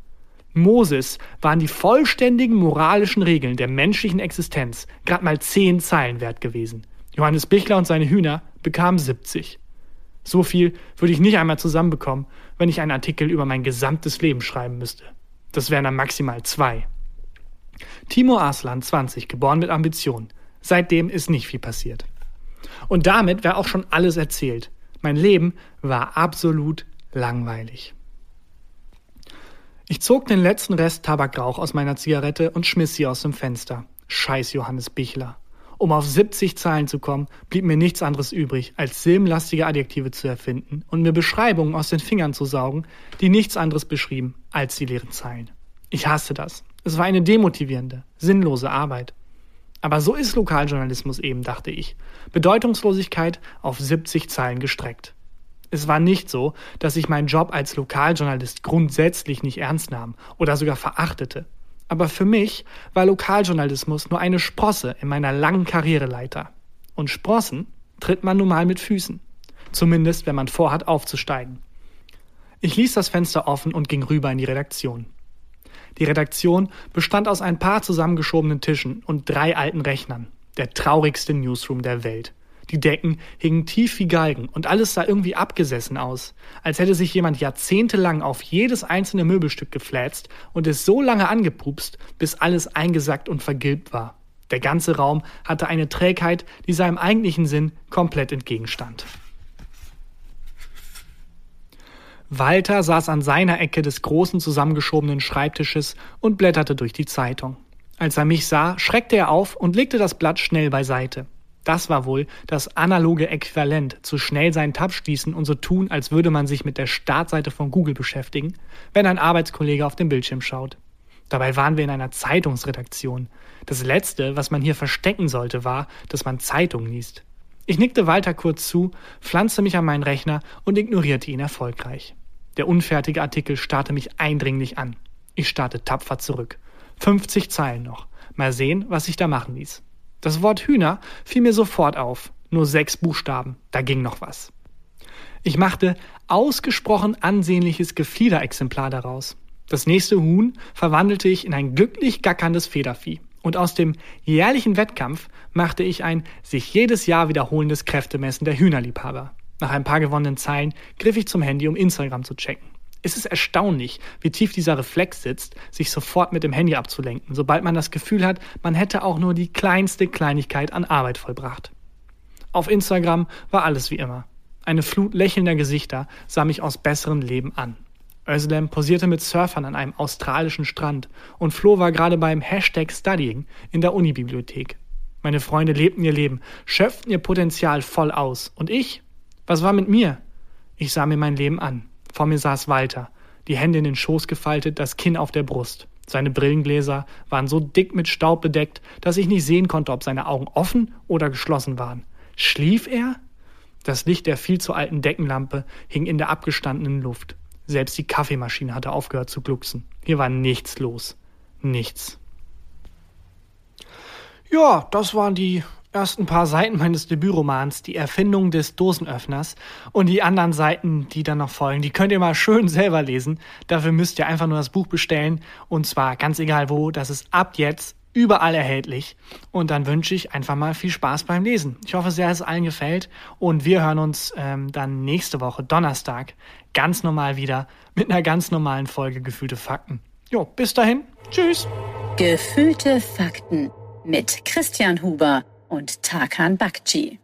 Moses waren die vollständigen moralischen Regeln der menschlichen Existenz gerade mal zehn Zeilen wert gewesen. Johannes Bichler und seine Hühner bekamen 70. So viel würde ich nicht einmal zusammenbekommen, wenn ich einen Artikel über mein gesamtes Leben schreiben müsste. Das wären dann maximal zwei. Timo Arslan, 20, geboren mit Ambition. Seitdem ist nicht viel passiert. Und damit wäre auch schon alles erzählt. Mein Leben war absolut langweilig. Ich zog den letzten Rest Tabakrauch aus meiner Zigarette und schmiss sie aus dem Fenster. Scheiß Johannes Bichler. Um auf 70 Zeilen zu kommen, blieb mir nichts anderes übrig, als silbenlastige Adjektive zu erfinden und mir Beschreibungen aus den Fingern zu saugen, die nichts anderes beschrieben als die leeren Zeilen. Ich hasste das. Es war eine demotivierende, sinnlose Arbeit. Aber so ist Lokaljournalismus eben, dachte ich. Bedeutungslosigkeit auf 70 Zeilen gestreckt. Es war nicht so, dass ich meinen Job als Lokaljournalist grundsätzlich nicht ernst nahm oder sogar verachtete. Aber für mich war Lokaljournalismus nur eine Sprosse in meiner langen Karriereleiter. Und Sprossen tritt man nun mal mit Füßen. Zumindest, wenn man vorhat, aufzusteigen. Ich ließ das Fenster offen und ging rüber in die Redaktion. Die Redaktion bestand aus ein paar zusammengeschobenen Tischen und drei alten Rechnern. Der traurigste Newsroom der Welt. Die Decken hingen tief wie Galgen und alles sah irgendwie abgesessen aus, als hätte sich jemand jahrzehntelang auf jedes einzelne Möbelstück gefläzt und es so lange angepupst, bis alles eingesackt und vergilbt war. Der ganze Raum hatte eine Trägheit, die seinem eigentlichen Sinn komplett entgegenstand. Walter saß an seiner Ecke des großen zusammengeschobenen Schreibtisches und blätterte durch die Zeitung. Als er mich sah, schreckte er auf und legte das Blatt schnell beiseite. Das war wohl das analoge Äquivalent zu schnell seinen Tab schließen und so tun, als würde man sich mit der Startseite von Google beschäftigen, wenn ein Arbeitskollege auf dem Bildschirm schaut. Dabei waren wir in einer Zeitungsredaktion. Das Letzte, was man hier verstecken sollte, war, dass man Zeitungen liest. Ich nickte Walter kurz zu, pflanzte mich an meinen Rechner und ignorierte ihn erfolgreich. Der unfertige Artikel starrte mich eindringlich an. Ich starrte tapfer zurück. 50 Zeilen noch. Mal sehen, was sich da machen ließ. Das Wort Hühner fiel mir sofort auf. Nur sechs Buchstaben, da ging noch was. Ich machte ausgesprochen ansehnliches Gefiederexemplar daraus. Das nächste Huhn verwandelte ich in ein glücklich gackerndes Federvieh. Und aus dem jährlichen Wettkampf machte ich ein sich jedes Jahr wiederholendes Kräftemessen der Hühnerliebhaber. Nach ein paar gewonnenen Zeilen griff ich zum Handy, um Instagram zu checken. Es ist erstaunlich, wie tief dieser Reflex sitzt, sich sofort mit dem Handy abzulenken, sobald man das Gefühl hat, man hätte auch nur die kleinste Kleinigkeit an Arbeit vollbracht. Auf Instagram war alles wie immer. Eine Flut lächelnder Gesichter sah mich aus besserem Leben an. Özlem posierte mit Surfern an einem australischen Strand und Flo war gerade beim Hashtag Studying in der Unibibliothek. Meine Freunde lebten ihr Leben, schöpften ihr Potenzial voll aus. Und ich? Was war mit mir? Ich sah mir mein Leben an. Vor mir saß Walter, die Hände in den Schoß gefaltet, das Kinn auf der Brust. Seine Brillengläser waren so dick mit Staub bedeckt, dass ich nicht sehen konnte, ob seine Augen offen oder geschlossen waren. Schlief er? Das Licht der viel zu alten Deckenlampe hing in der abgestandenen Luft. Selbst die Kaffeemaschine hatte aufgehört zu glucksen. Hier war nichts los. Nichts. Ja, das waren die ersten paar Seiten meines Debütromans, die Erfindung des Dosenöffners und die anderen Seiten, die dann noch folgen, die könnt ihr mal schön selber lesen. Dafür müsst ihr einfach nur das Buch bestellen und zwar ganz egal wo, das ist ab jetzt überall erhältlich. Und dann wünsche ich einfach mal viel Spaß beim Lesen. Ich hoffe sehr, dass es allen gefällt und wir hören uns ähm, dann nächste Woche Donnerstag ganz normal wieder mit einer ganz normalen Folge Gefühlte Fakten. Jo, bis dahin. Tschüss. Gefühlte Fakten mit Christian Huber und Tarkan Bakci.